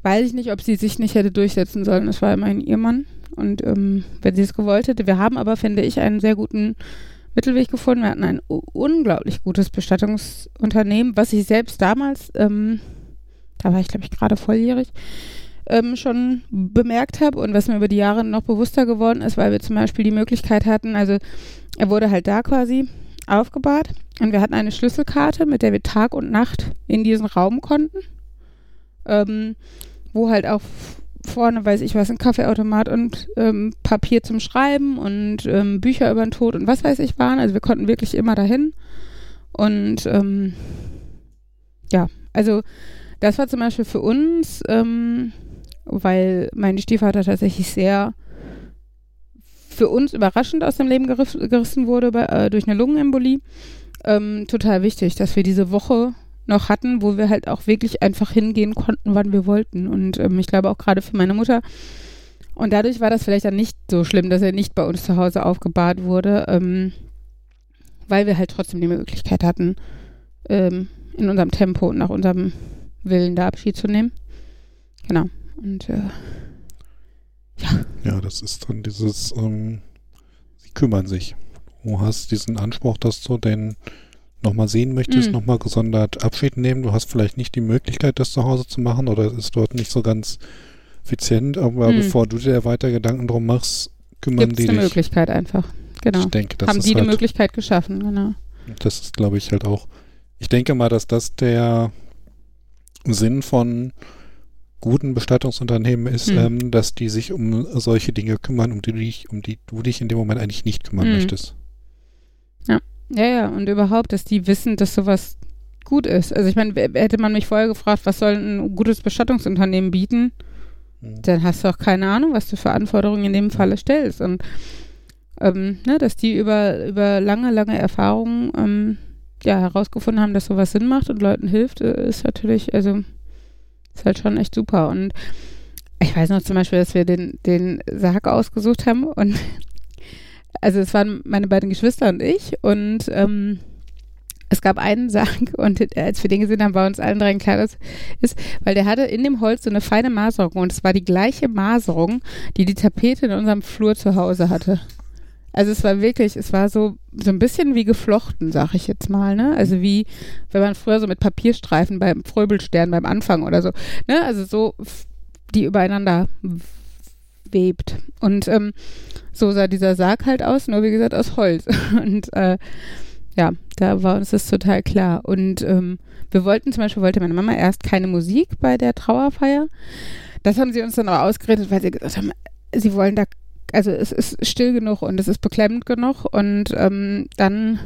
weiß ich nicht, ob sie sich nicht hätte durchsetzen sollen. Es war immerhin ihr Mann. Und ähm, wenn sie es gewollt hätte, wir haben aber, finde ich, einen sehr guten Mittelweg gefunden. Wir hatten ein unglaublich gutes Bestattungsunternehmen, was ich selbst damals, ähm, da war ich glaube ich gerade volljährig, ähm, schon bemerkt habe und was mir über die Jahre noch bewusster geworden ist, weil wir zum Beispiel die Möglichkeit hatten, also er wurde halt da quasi aufgebahrt und wir hatten eine Schlüsselkarte, mit der wir Tag und Nacht in diesen Raum konnten, ähm, wo halt auch vorne, weiß ich was, ein Kaffeeautomat und ähm, Papier zum Schreiben und ähm, Bücher über den Tod und was weiß ich waren. Also wir konnten wirklich immer dahin. Und ähm, ja, also das war zum Beispiel für uns, ähm, weil mein Stiefvater tatsächlich sehr für uns überraschend aus dem Leben geriss, gerissen wurde bei, äh, durch eine Lungenembolie. Ähm, total wichtig, dass wir diese Woche noch hatten, wo wir halt auch wirklich einfach hingehen konnten, wann wir wollten. Und ähm, ich glaube auch gerade für meine Mutter. Und dadurch war das vielleicht dann nicht so schlimm, dass er nicht bei uns zu Hause aufgebahrt wurde, ähm, weil wir halt trotzdem die Möglichkeit hatten, ähm, in unserem Tempo und nach unserem Willen da Abschied zu nehmen. Genau. Und äh, ja. Ja, das ist dann dieses, ähm, sie kümmern sich. Du hast diesen Anspruch, dass du den nochmal sehen möchtest, Mhm. nochmal gesondert Abschied nehmen. Du hast vielleicht nicht die Möglichkeit, das zu Hause zu machen oder es ist dort nicht so ganz effizient, aber Mhm. bevor du dir weiter Gedanken drum machst, kümmern Gibt es die eine dich. Möglichkeit einfach. Genau. Ich denke, das Haben ist die die halt, Möglichkeit geschaffen, genau. das ist, glaube ich, halt auch, ich denke mal, dass das der Sinn von guten Bestattungsunternehmen ist, Hm. ähm, dass die sich um solche Dinge kümmern, um die, du dich, um die du dich in dem Moment eigentlich nicht kümmern Hm. möchtest. Ja, ja, und überhaupt, dass die wissen, dass sowas gut ist. Also ich meine, hätte man mich vorher gefragt, was soll ein gutes Bestattungsunternehmen bieten, Mhm. dann hast du auch keine Ahnung, was du für Anforderungen in dem Falle stellst. Und ähm, ne, dass die über, über lange, lange Erfahrungen ähm, ja, herausgefunden haben, dass sowas Sinn macht und Leuten hilft, äh, ist natürlich, also ist halt schon echt super. Und ich weiß noch zum Beispiel, dass wir den, den Sarg ausgesucht haben und also es waren meine beiden Geschwister und ich und ähm, es gab einen (laughs) Sarg und als wir den gesehen haben, war uns allen dreien klar, dass ist, weil der hatte in dem Holz so eine feine Maserung und es war die gleiche Maserung, die die Tapete in unserem Flur zu Hause hatte. Also es war wirklich, es war so, so ein bisschen wie geflochten, sag ich jetzt mal, ne? Also wie, wenn man früher so mit Papierstreifen beim Fröbelstern beim Anfang oder so, ne? Also so, die übereinander webt. Und ähm, so sah dieser Sarg halt aus, nur wie gesagt aus Holz. (laughs) Und äh, ja, da war uns das total klar. Und ähm, wir wollten zum Beispiel, wollte meine Mama erst keine Musik bei der Trauerfeier. Das haben sie uns dann aber ausgeredet, weil sie gesagt haben, sie wollen da, also es ist still genug und es ist beklemmend genug und ähm, dann,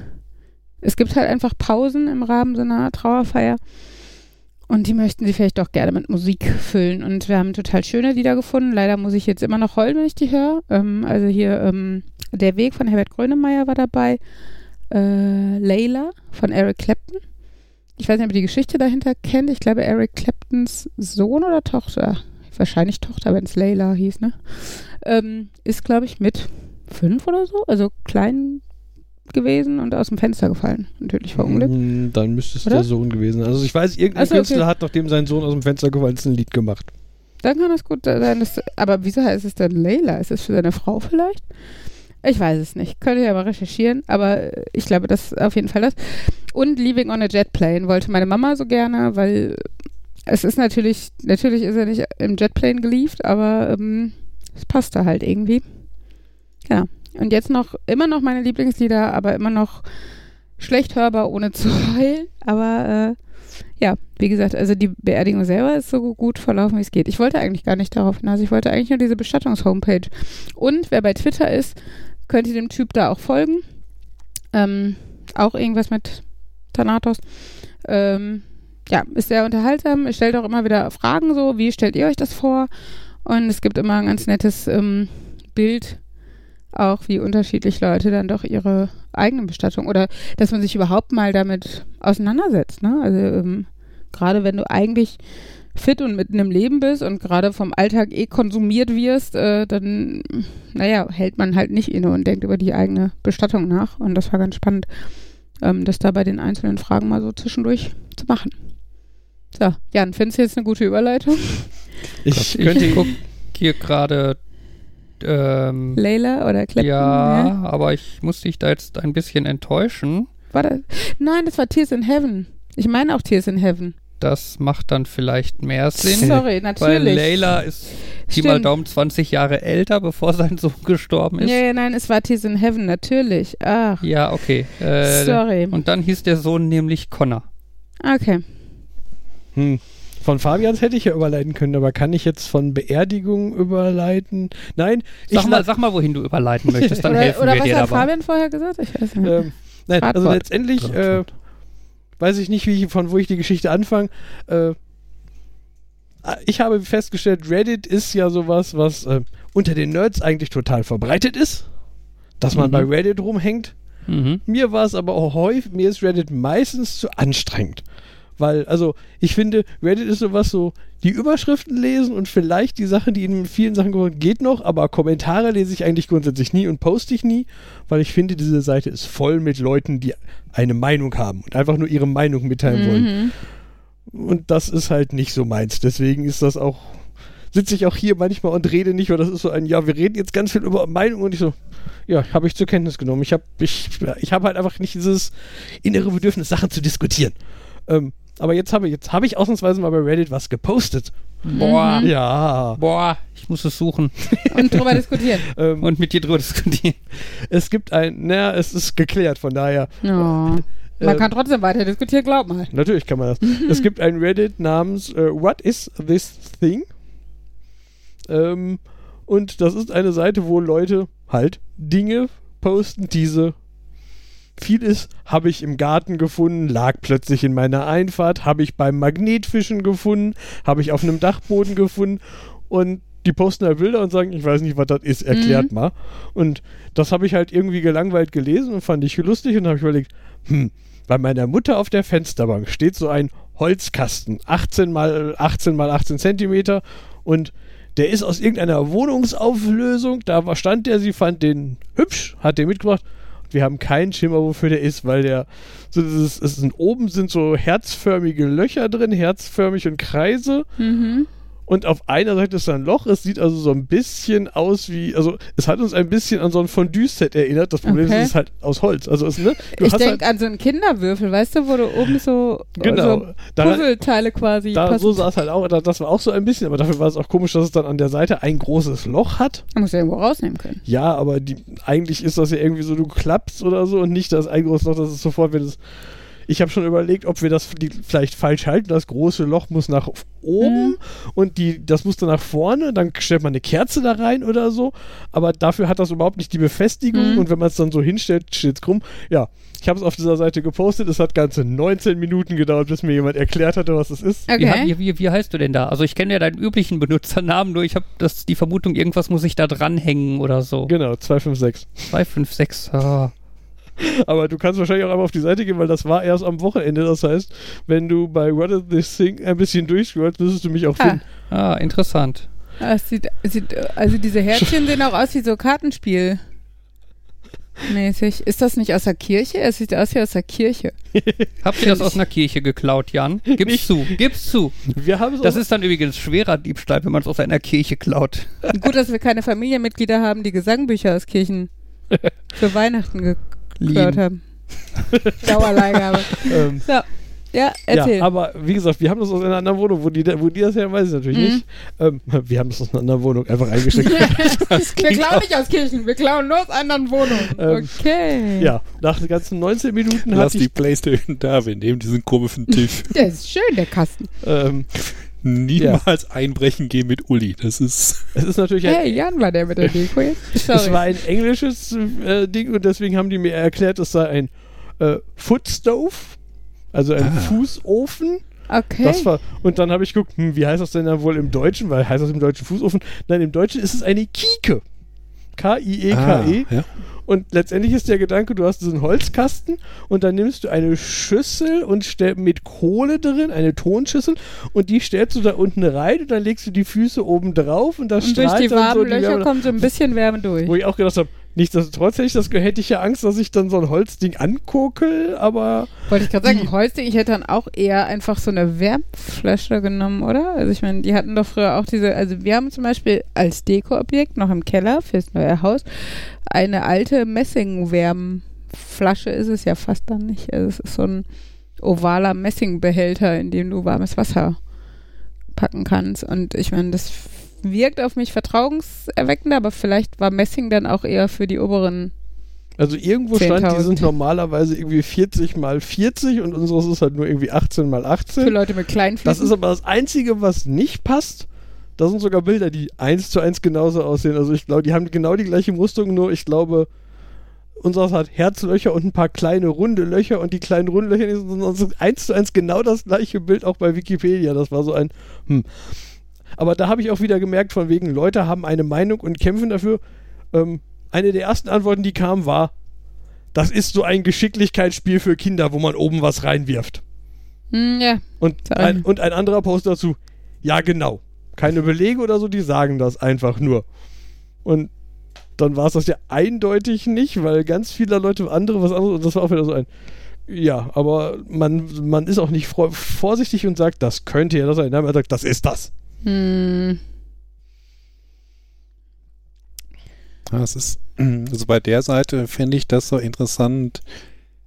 es gibt halt einfach Pausen im Rahmen so einer Trauerfeier und die möchten sie vielleicht doch gerne mit Musik füllen und wir haben total schöne Lieder gefunden. Leider muss ich jetzt immer noch heulen, wenn ich die höre. Ähm, also hier ähm, Der Weg von Herbert Grönemeyer war dabei, äh, Layla von Eric Clapton. Ich weiß nicht, ob ihr die Geschichte dahinter kennt. Ich glaube, Eric Claptons Sohn oder Tochter, wahrscheinlich Tochter, wenn es Layla hieß, ne? Ähm, ist, glaube ich, mit fünf oder so, also klein gewesen und aus dem Fenster gefallen. Natürlich verunglückt. Mm, Dann müsste es Oder? der Sohn gewesen sein. Also ich weiß, irgendein so, okay. Künstler hat, nachdem sein Sohn aus dem Fenster gefallen ist, ein Lied gemacht. Dann kann es gut sein, dass, aber wieso heißt es dann Layla? Ist es für seine Frau vielleicht? Ich weiß es nicht. Könnt ihr ja mal recherchieren, aber äh, ich glaube, das ist auf jeden Fall das. Und Leaving on a Jet Plane wollte meine Mama so gerne, weil es ist natürlich, natürlich ist er nicht im Jetplane gelieft, aber ähm, es passte halt irgendwie. Ja. Und jetzt noch, immer noch meine Lieblingslieder, aber immer noch schlecht hörbar, ohne zu (laughs) heulen. Aber äh, ja, wie gesagt, also die Beerdigung selber ist so gut verlaufen, wie es geht. Ich wollte eigentlich gar nicht darauf hinaus. Ich wollte eigentlich nur diese Bestattungs-Homepage. Und wer bei Twitter ist, könnt ihr dem Typ da auch folgen. Ähm, auch irgendwas mit Thanatos. Ähm, ja, ist sehr unterhaltsam. Er stellt auch immer wieder Fragen so, wie stellt ihr euch das vor? Und es gibt immer ein ganz nettes ähm, Bild, auch wie unterschiedlich Leute dann doch ihre eigene Bestattung oder dass man sich überhaupt mal damit auseinandersetzt. Ne? Also ähm, gerade wenn du eigentlich fit und mitten im Leben bist und gerade vom Alltag eh konsumiert wirst, äh, dann, naja, hält man halt nicht inne und denkt über die eigene Bestattung nach. Und das war ganz spannend, ähm, das da bei den einzelnen Fragen mal so zwischendurch zu machen. So, Jan, findest du jetzt eine gute Überleitung? Ich Ich könnte hier gerade. Ähm, Layla oder Clapton? ja, aber ich muss dich da jetzt ein bisschen enttäuschen. War das? Nein, das war Tears in Heaven. Ich meine auch Tears in Heaven. Das macht dann vielleicht mehr Sinn. (laughs) Sorry, Weil natürlich. Layla ist Pi mal. Daumen 20 Jahre älter, bevor sein Sohn gestorben ist. Ja, ja, nein, es war Tears in Heaven, natürlich. Ach, Ja, okay. Äh, sorry. Und dann hieß der Sohn nämlich Connor. Okay. Hm. Von Fabians hätte ich ja überleiten können, aber kann ich jetzt von Beerdigung überleiten? Nein, ich Sag mal, sag mal, wohin du überleiten (laughs) möchtest, dann oder helfen oder wir was dir hat dabei. Fabian vorher gesagt? Ich weiß nicht. ähm, nein, also Radfahrt. letztendlich äh, weiß ich nicht, wie ich, von wo ich die Geschichte anfange. Äh, ich habe festgestellt, Reddit ist ja sowas, was äh, unter den Nerds eigentlich total verbreitet ist, dass man Mhm. bei Reddit rumhängt. Mhm. Mir war es aber auch häufig, mir ist Reddit meistens zu anstrengend. Weil, also, ich finde, Reddit ist sowas so, die Überschriften lesen und vielleicht die Sachen, die in vielen Sachen gehören, geht noch, aber Kommentare lese ich eigentlich grundsätzlich nie und poste ich nie, weil ich finde, diese Seite ist voll mit Leuten, die eine Meinung haben und einfach nur ihre Meinung mitteilen wollen. Mhm. Und das ist halt nicht so meins. Deswegen ist das auch, sitze ich auch hier manchmal und rede nicht, weil das ist so ein, ja, wir reden jetzt ganz viel über Meinung und ich so, ja, habe ich zur Kenntnis genommen. Ich habe ich, ich hab halt einfach nicht dieses innere Bedürfnis, Sachen zu diskutieren. Ähm, aber jetzt habe jetzt habe ich ausnahmsweise mal bei Reddit was gepostet. Boah, Mhm. Ja. boah, ich muss es suchen (laughs) Und drüber diskutieren. (laughs) Ähm, und mit dir drüber diskutieren. es gibt ein, naja, es ist geklärt, von daher. Oh. Man Ähm, kann trotzdem weiter diskutieren, glaub mal. Natürlich kann man das. (laughs) es gibt ein Reddit namens äh, What is this thing? Ähm, und das ist eine Seite, wo Leute halt Dinge posten, diese vieles habe ich im Garten gefunden, lag plötzlich in meiner Einfahrt, habe ich beim Magnetfischen gefunden, habe ich auf einem Dachboden gefunden und die posten halt Bilder und sagen, ich weiß nicht, was das ist, erklärt Mhm. mal. Und das habe ich halt irgendwie gelangweilt gelesen und fand ich lustig und habe ich überlegt, hm, bei meiner Mutter auf der Fensterbank steht so ein Holzkasten, 18 mal 18 mal 18 Zentimeter und der ist aus irgendeiner Wohnungsauflösung, da war- stand der, sie fand den hübsch, hat den mitgebracht. Wir haben keinen Schimmer, wofür der ist, weil der so es sind oben sind so herzförmige Löcher drin, herzförmig und Kreise. Mhm. Und auf einer Seite ist da ein Loch. Es sieht also so ein bisschen aus wie, also es hat uns ein bisschen an so ein Fondue-Set erinnert. Das Problem Okay. ist, es ist halt aus Holz. Also es, ne? Ich denke halt, an so einen Kinderwürfel, weißt du, wo du oben so, genau. so Puzzleteile quasi da, passen. so sah es halt auch, da, das war auch so ein bisschen, aber dafür war es auch komisch, dass es dann an der Seite ein großes Loch hat. Man muss ja irgendwo rausnehmen können. Ja, aber die, eigentlich ist das ja irgendwie so, du klappst oder so und nicht das ein großes Loch, das ist sofort, wenn es. Ich habe schon überlegt, ob wir das vielleicht falsch halten. Das große Loch muss nach oben Mhm. und die, das muss dann nach vorne. Dann stellt man eine Kerze da rein oder so. Aber dafür hat das überhaupt nicht die Befestigung. Mhm. Und wenn man es dann so hinstellt, steht es krumm. Ja, ich habe es auf dieser Seite gepostet. Es hat ganze 19 Minuten gedauert, bis mir jemand erklärt hatte, was es ist. Wie, Okay. wie, wie, wie heißt du denn da? Also ich kenne ja deinen üblichen Benutzernamen, nur ich habe das die Vermutung, irgendwas muss ich da dranhängen oder so. Genau, 256. 256. Ah. Aber du kannst wahrscheinlich auch einfach auf die Seite gehen, weil das war erst am Wochenende. Das heißt, wenn du bei What is this thing ein bisschen durchscrollst, müsstest du mich auch Ah. finden. ah, interessant. Ah, es sieht, sieht, also diese Herzchen (laughs) sehen auch aus wie so Kartenspiel. Mäßig. Ist das nicht aus der Kirche? Es sieht aus wie aus der Kirche. (laughs) Habt ihr das aus einer Kirche geklaut, Jan? (laughs) Gib's Nicht. zu, gib's zu. Wir haben Das ist dann übrigens schwerer Diebstahl, wenn man es aus einer Kirche klaut. Gut, dass wir keine Familienmitglieder haben, die Gesangbücher aus Kirchen für Weihnachten geklaut Lieben. haben. (laughs) Dauerleihgabe. ähm, So, ja, erzähl. Ja, aber wie gesagt, wir haben das aus einer anderen Wohnung. Wo die, wo die das her, weiß ich natürlich Mhm. nicht. Ähm, wir haben das aus einer anderen Wohnung einfach eingesteckt. (laughs) (laughs) wir klauen nicht aus Kirchen, wir klauen nur aus anderen Wohnungen. Ähm, okay. ja, nach den ganzen 19 Minuten Lass hatte die. Playstation da, wir nehmen diesen komischen Tisch. Der ist schön, der Kasten. Ähm, Niemals einbrechen gehen mit Uli. Das ist. es ist natürlich ein, Hey, Jan war der mit der Deko jetzt. es war ein englisches äh, Ding und deswegen haben die mir erklärt, es sei ein äh, Foot Stove, also ein Ah. Fußofen. okay. Das war, und dann habe ich geguckt, hm, wie heißt das denn dann wohl im Deutschen? Weil heißt das im Deutschen Fußofen? Nein, im Deutschen ist es eine Kieke. K-I-E-K-E. Ah, ja. Und letztendlich ist der Gedanke, du hast diesen Holzkasten und dann nimmst du eine Schüssel und stell, mit Kohle drin, eine Tonschüssel, und die stellst du da unten rein und dann legst du die Füße oben drauf und das Und durch strahlt die dann so warmen die Löcher Wärme. kommt so ein bisschen Wärme durch. Wo ich auch gedacht habe, nichtsdestotrotz hätte ich, das, hätte ich ja Angst, dass ich dann so ein Holzding ankokel, aber Wollte ich gerade sagen, Holzding, ich hätte dann auch eher einfach so eine Wärmflasche genommen, oder? Also ich meine, die hatten doch früher auch diese, also wir haben zum Beispiel als Dekoobjekt noch im Keller fürs neue Haus eine alte Messingwärmflasche ist es ja fast dann nicht. Also es ist so ein ovaler Messingbehälter, in dem du warmes Wasser packen kannst. Und ich meine, das wirkt auf mich vertrauenserweckender, aber vielleicht war Messing dann auch eher für die oberen Also irgendwo stand, die 10.000. sind normalerweise irgendwie 40 mal 40 und unseres ist halt nur irgendwie 18 mal Für 18. Leute mit kleinen Das Füßen. ist aber das Einzige, was nicht passt. Da sind sogar Bilder, die eins zu eins genauso aussehen. Also ich glaube, die haben genau die gleiche Musterung, nur ich glaube, unseres hat Herzlöcher und ein paar kleine runde Löcher und die kleinen runden Löcher sind sonst eins zu eins genau das gleiche Bild auch bei Wikipedia. Das war so ein hm. Aber da habe ich auch wieder gemerkt, von wegen Leute haben eine Meinung und kämpfen dafür. Ähm, eine der ersten Antworten, die kam, war, das ist so ein Geschicklichkeitsspiel für Kinder, wo man oben was reinwirft. Hm, ja. Und ein, und ein anderer Post dazu, ja genau. Keine Belege oder so, die sagen das einfach nur. Und dann war es das ja eindeutig nicht, weil ganz viele Leute andere was anderes, und das war auch wieder so ein, ja, aber man, man ist auch nicht vorsichtig und sagt, das könnte ja das sein. Nein, man sagt, das ist das. Hm. Ja, es ist, (clears throat) also bei der Seite finde ich das so interessant.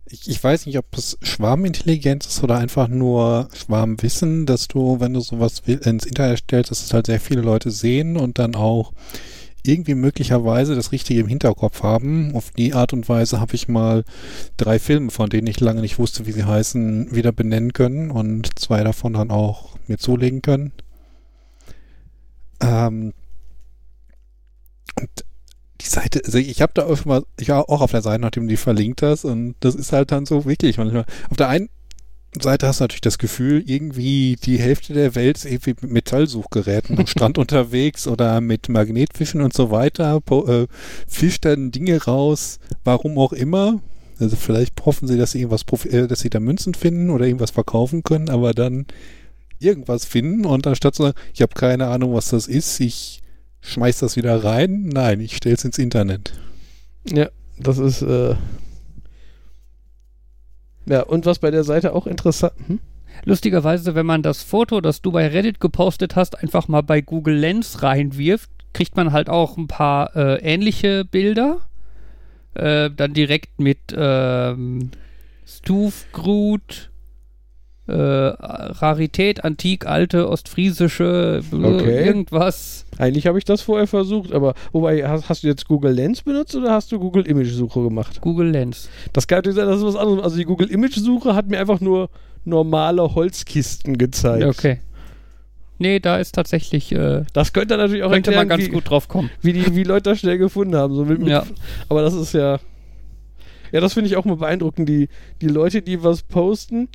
Ich, ich weiß nicht, ob es Schwarmintelligenz ist oder einfach nur Schwarmwissen, dass du, wenn du sowas ins Internet stellst, dass es halt sehr viele Leute sehen und dann auch irgendwie möglicherweise das Richtige im Hinterkopf haben. Auf die Art und Weise habe ich mal drei Filme, von denen ich lange nicht wusste, wie sie heißen, wieder benennen können und zwei davon dann auch mir zulegen können. Ähm, und die Seite, also ich habe da öfter mal, ich war auch auf der Seite, nachdem du die verlinkt hast und das ist halt dann so wirklich manchmal. Auf der einen Seite hast du natürlich das Gefühl, irgendwie die Hälfte der Welt ist irgendwie mit Metallsuchgeräten am Strand (laughs) unterwegs oder mit Magnetfischen und so weiter, po, äh, fischt dann Dinge raus, warum auch immer. Also vielleicht hoffen sie, dass sie irgendwas, äh, dass sie da Münzen finden oder irgendwas verkaufen können, aber dann irgendwas finden und anstatt zu sagen, ich habe keine Ahnung, was das ist, ich schmeiß das wieder rein. Nein, ich stell's ins Internet. Ja, das ist, äh ja, und was bei der Seite auch interessant, hm? Lustigerweise, wenn man das Foto, das du bei Reddit gepostet hast, einfach mal bei Google Lens reinwirft, kriegt man halt auch ein paar äh, ähnliche Bilder. Äh, dann direkt mit ähm, Stufgrut, äh, Rarität, antik, alte, ostfriesische, Okay. irgendwas. Eigentlich habe ich das vorher versucht, aber wobei, hast, hast du jetzt Google Lens benutzt oder hast du Google Image Suche gemacht? Google Lens. Das kann natürlich sein, das ist was anderes. Also die Google Image Suche hat mir einfach nur normale Holzkisten gezeigt. Okay. Nee, da ist tatsächlich, äh, Das könnte natürlich auch könnte erklären, man ganz wie, gut drauf kommen. wie, die, wie Leute das schnell gefunden haben. So mit, mit, Ja. Aber das ist ja. Ja, das finde ich auch mal beeindruckend. Die, die Leute, die was posten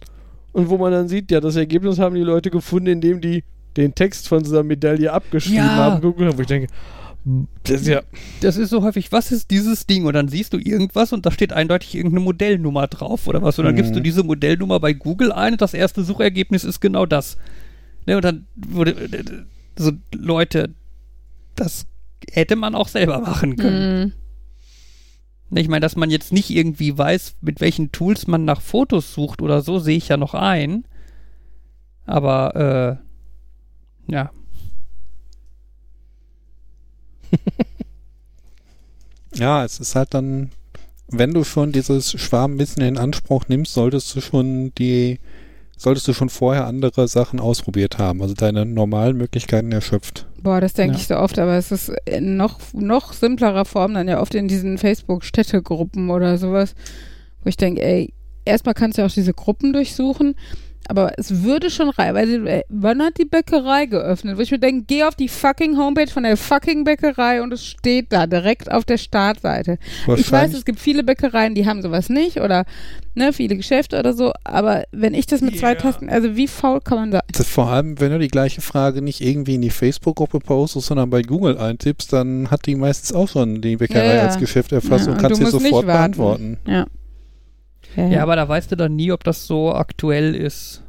und wo man dann sieht, ja, das Ergebnis haben die Leute gefunden, indem die den Text von dieser Medaille abgeschrieben Ja. haben. Wo ich denke, das ist ja. Das ist so häufig, was ist dieses Ding? Und dann siehst du irgendwas und da steht eindeutig irgendeine Modellnummer drauf oder was. Und dann Mhm. gibst du diese Modellnummer bei Google ein und das erste Suchergebnis ist genau das. Ne, und dann wurde äh, so Leute, das hätte man auch selber machen können. Hm. Ne, Ich meine, dass man jetzt nicht irgendwie weiß, mit welchen Tools man nach Fotos sucht oder so, sehe ich ja noch ein. Aber äh, ja, (laughs) Ja, es ist halt dann, wenn du schon dieses Schwarmwissen in Anspruch nimmst, solltest du schon die, solltest du schon vorher andere Sachen ausprobiert haben, also deine normalen Möglichkeiten erschöpft. Boah, das denke Ja. ich so oft, aber es ist in noch, noch simplerer Form dann ja oft in diesen Facebook-Städtegruppen oder sowas, wo ich denke, ey, erstmal kannst du ja auch diese Gruppen durchsuchen, aber es würde schon rein, weil äh, wann hat die Bäckerei geöffnet? Wo ich mir denke, geh auf die fucking Homepage von der fucking Bäckerei und es steht da direkt auf der Startseite. Ich weiß, es gibt viele Bäckereien, die haben sowas nicht oder ne, viele Geschäfte oder so, aber wenn ich das mit zwei Ja. Tasten, also wie faul kann man sein? Das vor allem, wenn du die gleiche Frage nicht irgendwie in die Facebook-Gruppe postest, sondern bei Google eintippst, dann hat die meistens auch schon die Bäckerei Ja, ja. als Geschäft erfasst Ja, und und kannst du sie sofort beantworten. Ja. Ja, aber da weißt du dann nie, ob das so aktuell ist.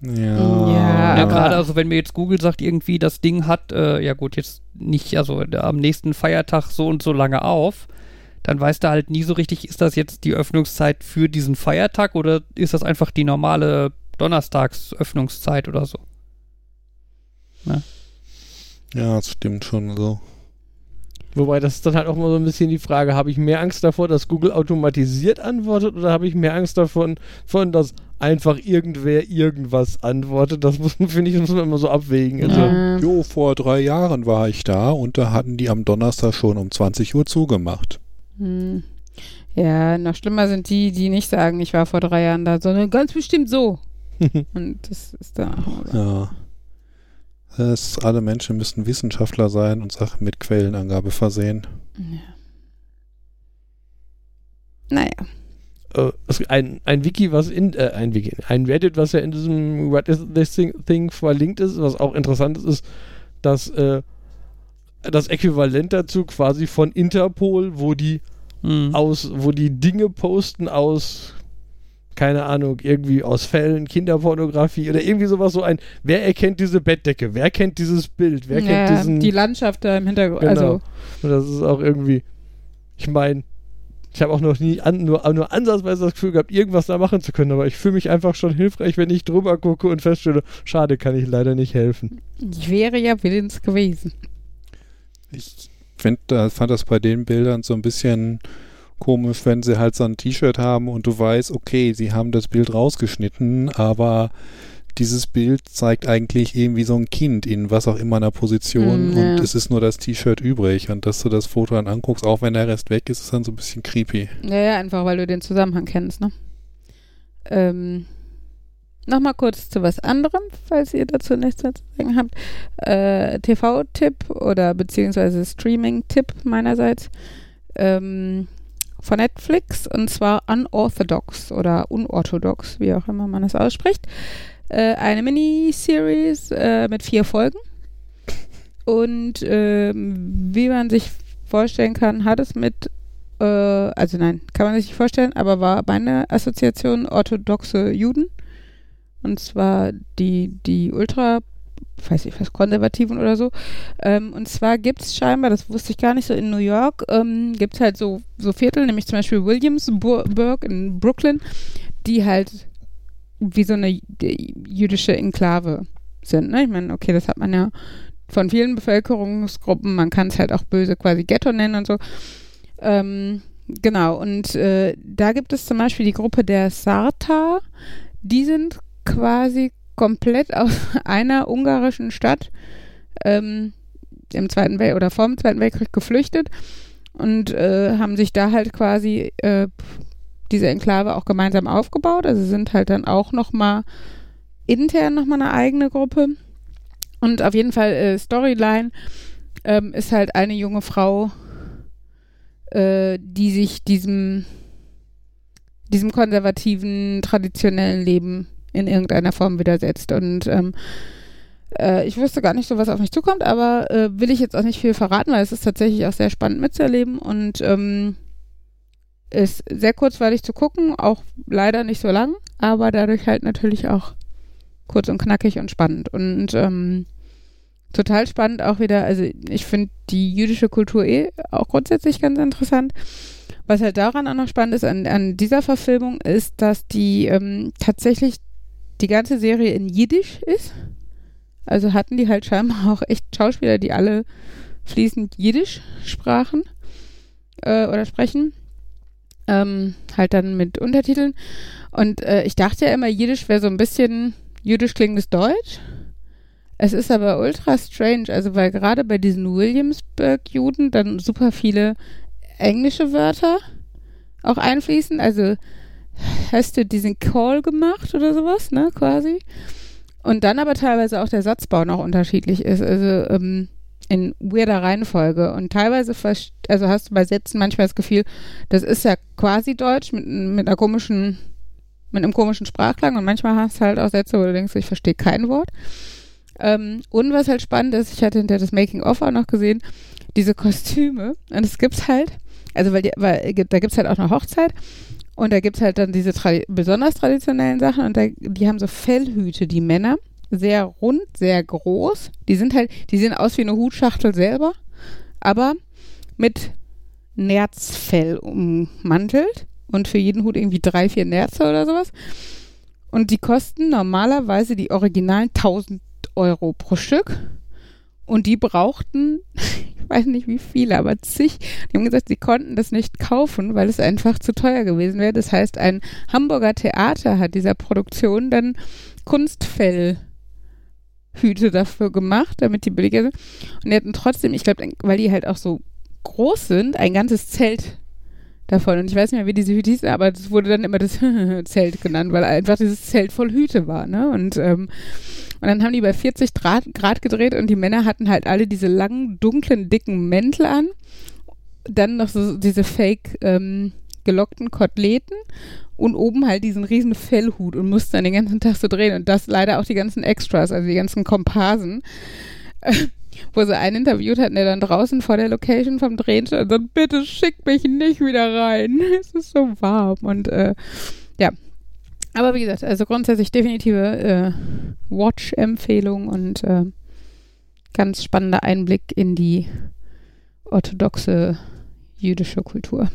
Ja, Ja, Ja, gerade also wenn mir jetzt Google sagt, irgendwie das Ding hat, äh, ja gut, jetzt nicht, also am nächsten Feiertag so und so lange auf, dann weißt du halt nie so richtig, ist das jetzt die Öffnungszeit für diesen Feiertag oder ist das einfach die normale Donnerstagsöffnungszeit oder so? ja, das stimmt schon so. Wobei das ist dann halt auch mal so ein bisschen die Frage, habe ich mehr Angst davor, dass Google automatisiert antwortet oder habe ich mehr Angst davon, von, dass einfach irgendwer irgendwas antwortet? Das muss, finde ich, muss man immer so abwägen. Also, Ja. Jo, vor drei Jahren war ich da und da hatten die am Donnerstag schon um 20 Uhr zugemacht. Hm. Ja, noch schlimmer sind die, die nicht sagen, ich war vor drei Jahren da, sondern ganz bestimmt so. (laughs) Und das ist dann auch. Ja. Es, alle Menschen müssen Wissenschaftler sein und Sachen mit Quellenangabe versehen. Ja. Naja. es- ein, ein Wiki, was in, äh, ein Wiki, ein Reddit, was ja in diesem What is this thing, thing verlinkt ist, was auch interessant ist, ist, dass äh, das Äquivalent dazu quasi von Interpol, wo die Mhm. aus, wo die Dinge posten aus, keine Ahnung, irgendwie aus Fällen, Kinderpornografie oder irgendwie sowas, so ein, wer erkennt diese Bettdecke, wer kennt dieses Bild, wer ja, kennt diesen, die Landschaft da im Hintergrund. Genau. Also, und das ist auch irgendwie, ich meine, ich habe auch noch nie an, nur, nur ansatzweise das Gefühl gehabt, irgendwas da machen zu können, aber ich fühle mich einfach schon hilfreich, wenn ich drüber gucke und feststelle, schade, kann ich leider nicht helfen. ich wäre ja willens gewesen. Ich find, fand das bei den Bildern so ein bisschen komisch, wenn sie halt so ein T-Shirt haben und du weißt, okay, sie haben das Bild rausgeschnitten, aber dieses Bild zeigt eigentlich irgendwie so ein Kind in was auch immer einer Position Mm, ja. und es ist nur das T-Shirt übrig und dass du das Foto dann anguckst, auch wenn der Rest weg ist, ist dann so ein bisschen creepy. Ja, ja, einfach weil du den Zusammenhang kennst, ne? Ähm, Nochmal kurz zu was anderem, falls ihr dazu nichts mehr zu sagen habt. Äh, TV-Tipp oder beziehungsweise Streaming-Tipp meinerseits ähm, von Netflix und zwar Unorthodox oder Unorthodox, wie auch immer man es ausspricht. Äh, eine Miniseries äh, mit vier Folgen. Und ähm, wie man sich vorstellen kann, hat es mit äh, also nein, kann man sich nicht vorstellen, aber war meine Assoziation orthodoxe Juden. Und zwar die, die Ultra, weiß ich was, Konservativen oder so. Ähm, und zwar gibt es scheinbar, das wusste ich gar nicht so, in New York ähm, gibt es halt so, so Viertel, nämlich zum Beispiel Williamsburg in Brooklyn, die halt wie so eine jüdische Enklave sind. Ne? Ich meine, okay, das hat man ja von vielen Bevölkerungsgruppen, man kann es halt auch böse quasi Ghetto nennen und so. Ähm, genau, und äh, da gibt es zum Beispiel die Gruppe der Sarta, die sind quasi komplett aus (laughs) einer ungarischen Stadt ähm, im Zweiten Welt oder vor dem Zweiten Weltkrieg geflüchtet und äh, haben sich da halt quasi äh, diese Enklave auch gemeinsam aufgebaut. Also sind halt dann auch nochmal intern nochmal eine eigene Gruppe. Und auf jeden Fall äh, Storyline ähm, ist halt eine junge Frau, äh, die sich diesem, diesem konservativen, traditionellen Leben in irgendeiner Form widersetzt. Und ähm, äh, ich wusste gar nicht so, was auf mich zukommt, aber äh, will ich jetzt auch nicht viel verraten, weil es ist tatsächlich auch sehr spannend mitzuerleben und ähm, ist sehr kurzweilig zu gucken, auch leider nicht so lang, aber dadurch halt natürlich auch kurz und knackig und spannend. Und ähm, total spannend auch wieder, also ich finde die jüdische Kultur eh auch grundsätzlich ganz interessant. Was halt daran auch noch spannend ist an, an dieser Verfilmung, ist, dass die ähm, tatsächlich die ganze Serie in Jiddisch ist. Also hatten die halt scheinbar auch echt Schauspieler, die alle fließend Jiddisch sprachen äh, oder sprechen. Ähm, halt dann mit Untertiteln. Und äh, ich dachte ja immer, Jiddisch wäre so ein bisschen jüdisch klingendes Deutsch. Es ist aber ultra strange, also weil gerade bei diesen Williamsburg-Juden dann super viele englische Wörter auch einfließen. Also hast du diesen Call gemacht oder sowas, ne, quasi. Und dann aber teilweise auch der Satzbau noch unterschiedlich ist, also ähm, in weirder Reihenfolge. Und teilweise, also hast du bei Sätzen manchmal das Gefühl, das ist ja quasi Deutsch mit, mit einer komischen, mit einem komischen Sprachklang. Und manchmal hast du halt auch Sätze, wo du denkst, ich verstehe kein Wort. Ähm, und was halt spannend ist, ich hatte hinter das Making-of auch noch gesehen, diese Kostüme. Und es gibt's halt, also weil, die, weil da gibt's halt auch eine Hochzeit und da gibt's halt dann diese tradi besonders traditionellen Sachen und da, die haben so Fellhüte, die Männer. Sehr rund, sehr groß. Die sind halt, die sehen aus wie eine Hutschachtel selber, aber mit Nerzfell ummantelt und für jeden Hut irgendwie drei, vier Nerze oder sowas. Und die kosten normalerweise die originalen 1000 Euro pro Stück. Und die brauchten, (laughs) ich weiß nicht wie viele, aber zig. Die haben gesagt, sie konnten das nicht kaufen, weil es einfach zu teuer gewesen wäre. Das heißt, ein Hamburger Theater hat dieser Produktion dann Kunstfellhüte dafür gemacht, damit die billiger sind. Und die hatten trotzdem, ich glaube, weil die halt auch so groß sind, ein ganzes Zelt davon. Und ich weiß nicht mehr, wie diese Hüte hieß, aber es wurde dann immer das (laughs) Zelt genannt, weil einfach dieses Zelt voll Hüte war, ne? Und, ähm, und dann haben die bei 40 Grad, Grad gedreht und die Männer hatten halt alle diese langen, dunklen, dicken Mäntel an. Dann noch so diese fake ähm, gelockten Koteletten und oben halt diesen riesen Fellhut und mussten dann den ganzen Tag so drehen. Und das leider auch die ganzen Extras, also die ganzen Komparsen. (laughs) wo sie einen interviewt hatten, der dann draußen vor der Location vom Drehen stand und sagt, bitte schick mich nicht wieder rein. (laughs) Es ist so warm. Und äh, ja. Aber wie gesagt, also grundsätzlich definitive äh, Watch-Empfehlung und äh, ganz spannender Einblick in die orthodoxe jüdische Kultur.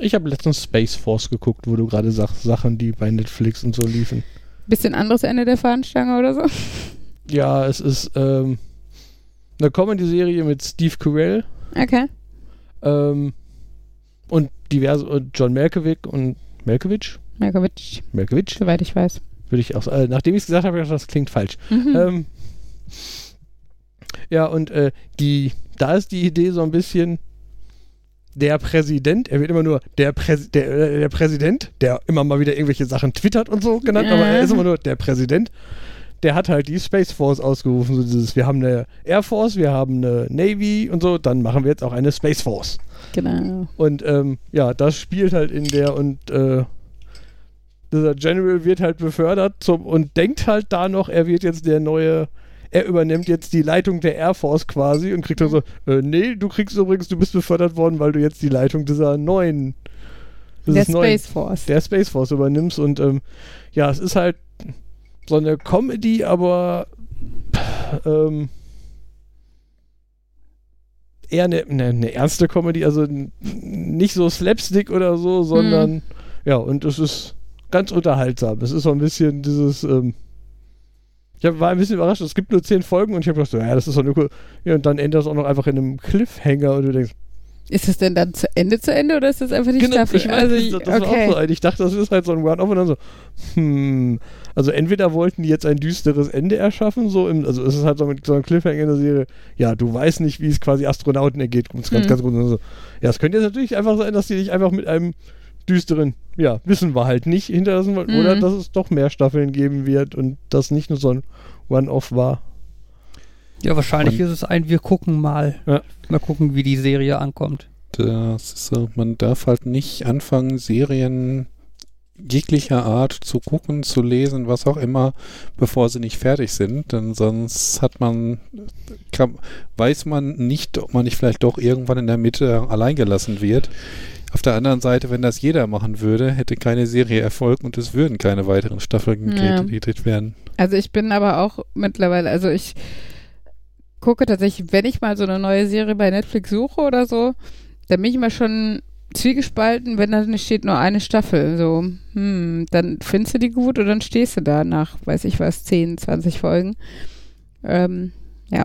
Ich habe letztens Space Force geguckt, wo du gerade sagst, Sachen, die bei Netflix und so liefen. Bisschen anderes Ende der Fahnenstange oder so? Ja, es ist ähm, eine Comedy-Serie mit Steve Carell. Okay. Ähm, und diverse, und John Malkovich und Malkovich? Malkovich, Malkovich? soweit ich weiß. Würde ich auch äh, Nachdem ich es gesagt habe, ich gedacht, das klingt falsch. Mhm. Ähm, ja, und äh, die, da ist die Idee so ein bisschen, der Präsident, er wird immer nur der, Präs der, äh, der Präsident, der immer mal wieder irgendwelche Sachen twittert und so genannt, aber er ist immer nur der Präsident. Der hat halt die Space Force ausgerufen. So dieses, wir haben eine Air Force, wir haben eine Navy und so, dann machen wir jetzt auch eine Space Force. Genau. Und ähm, ja, das spielt halt in der und äh, dieser General wird halt befördert zum, und denkt halt da noch, er wird jetzt der neue, er übernimmt jetzt die Leitung der Air Force quasi und kriegt dann so, äh, nee, du kriegst übrigens, du bist befördert worden, weil du jetzt die Leitung dieser neuen, Der dieses neuen, Space Force. der Space Force übernimmst und ähm, ja, es ist halt so eine Comedy, aber ähm, eher eine, eine, eine ernste Comedy, also nicht so Slapstick oder so, sondern ja, und es ist ganz unterhaltsam. Es ist so ein bisschen dieses, ähm, ich hab, war ein bisschen überrascht, es gibt nur zehn Folgen und ich habe gedacht, so, ja, das ist doch nur cool. Ja, und dann endet das auch noch einfach in einem Cliffhanger und du denkst, Ist es denn dann zu Ende zu Ende oder ist das einfach die Genau, Staffel? ich weiß, also, das, das war auch so ein. Ich dachte, das ist halt so ein One-Off und dann so, hm. Also entweder wollten die jetzt ein düsteres Ende erschaffen, so im, also es ist halt so mit so einem Cliffhanger in der Serie, ja, du weißt nicht, wie es quasi Astronauten ergeht, um es ganz, Mhm. ganz gut so. Ja, es könnte jetzt natürlich einfach sein, dass die dich einfach mit einem düsteren, ja, wissen wir halt nicht hinterlassen wollten, Mhm. oder dass es doch mehr Staffeln geben wird und das nicht nur so ein One-Off war. Ja, wahrscheinlich Und- ist es ein, wir gucken mal. Ja. Mal gucken, wie die Serie ankommt. Das ist so, man darf halt nicht anfangen, Serien jeglicher Art zu gucken, zu lesen, was auch immer, bevor sie nicht fertig sind, denn sonst hat man, kann, weiß man nicht, ob man nicht vielleicht doch irgendwann in der Mitte alleingelassen wird. Auf der anderen Seite, wenn das jeder machen würde, hätte keine Serie Erfolg und es würden keine weiteren Staffeln Ja. gedreht werden. Also ich bin aber auch mittlerweile, also ich gucke tatsächlich, wenn ich mal so eine neue Serie bei Netflix suche oder so, dann bin ich immer schon zwiegespalten, wenn da nicht steht nur eine Staffel. So, hm, dann findest du die gut oder dann stehst du da nach, weiß ich was, 10, 20 Folgen. Ähm, ja.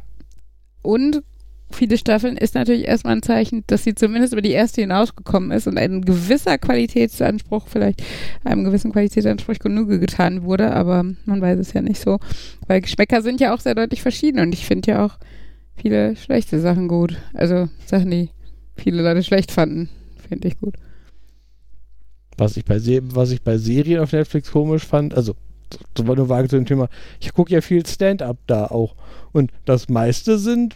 Und viele Staffeln ist natürlich erstmal ein Zeichen, dass sie zumindest über die erste hinausgekommen ist und ein gewisser Qualitätsanspruch, vielleicht einem gewissen Qualitätsanspruch Genüge getan wurde, aber man weiß es ja nicht so. Weil Geschmäcker sind ja auch sehr deutlich verschieden und ich finde ja auch viele schlechte Sachen gut. Also Sachen, die viele Leute schlecht fanden, finde ich gut. Was ich bei was ich bei Serien auf Netflix komisch fand, also das war nur vage zu dem Thema, ich gucke ja viel Stand-up da auch. Und das meiste sind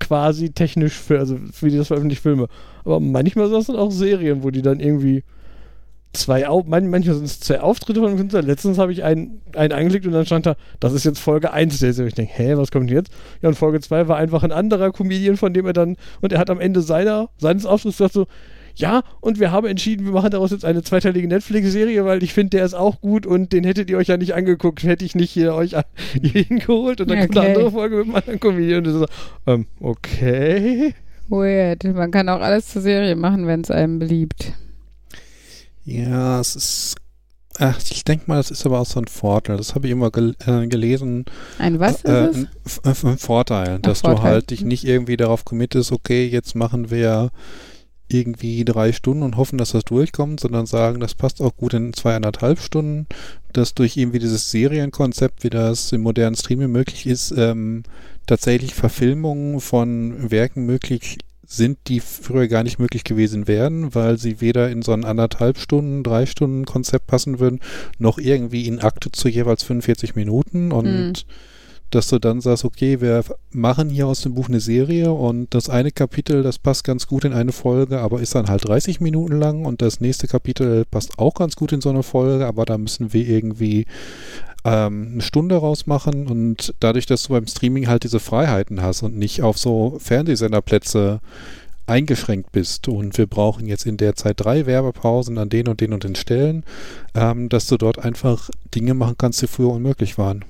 quasi technisch für, also für die das veröffentlicht Filme. Aber manchmal sind das dann auch Serien, wo die dann irgendwie zwei Au man manchmal sind es zwei Auftritte von einem Künstler. Letztens habe ich einen, einen eingelegt und dann stand da, das ist jetzt Folge 1 der Serie. Ich denke, hä, was kommt jetzt? Ja, und Folge 2 war einfach ein anderer Comedian, von dem er dann, und er hat am Ende seiner, seines Auftritts gesagt so, ja, und wir haben entschieden, wir machen daraus jetzt eine zweiteilige Netflix-Serie, weil ich finde, der ist auch gut und den hättet ihr euch ja nicht angeguckt, hätte ich nicht hier euch (laughs) hier hingeholt und dann kommt eine Okay. andere Folge mit einem anderen Comedian und so, ähm, okay. Weird. Man kann auch alles zur Serie machen, wenn es einem beliebt. Ja, es ist. Ach, ich denke mal, das ist aber auch so ein Vorteil. Das habe ich immer gel äh, gelesen. Ein was äh, ist es? ein, Vorteil, dass du Vorteil. halt dich nicht irgendwie darauf committest, okay, jetzt machen wir irgendwie drei Stunden und hoffen, dass das durchkommt, sondern sagen, das passt auch gut in zweieinhalb Stunden, dass durch irgendwie dieses Serienkonzept, wie das im modernen Streaming möglich ist, ähm, tatsächlich Verfilmungen von Werken möglich sind, die früher gar nicht möglich gewesen wären, weil sie weder in so ein anderthalb Stunden, drei Stunden Konzept passen würden, noch irgendwie in Akte zu jeweils 45 Minuten und Mhm. Dass du dann sagst, okay, wir machen hier aus dem Buch eine Serie und das eine Kapitel, das passt ganz gut in eine Folge, aber ist dann halt 30 Minuten lang und das nächste Kapitel passt auch ganz gut in so eine Folge, aber da müssen wir irgendwie ähm, eine Stunde rausmachen und dadurch, dass du beim Streaming halt diese Freiheiten hast und nicht auf so Fernsehsenderplätze eingeschränkt bist und wir brauchen jetzt in der Zeit drei Werbepausen an den und den und den Stellen, ähm, dass du dort einfach Dinge machen kannst, die früher unmöglich waren.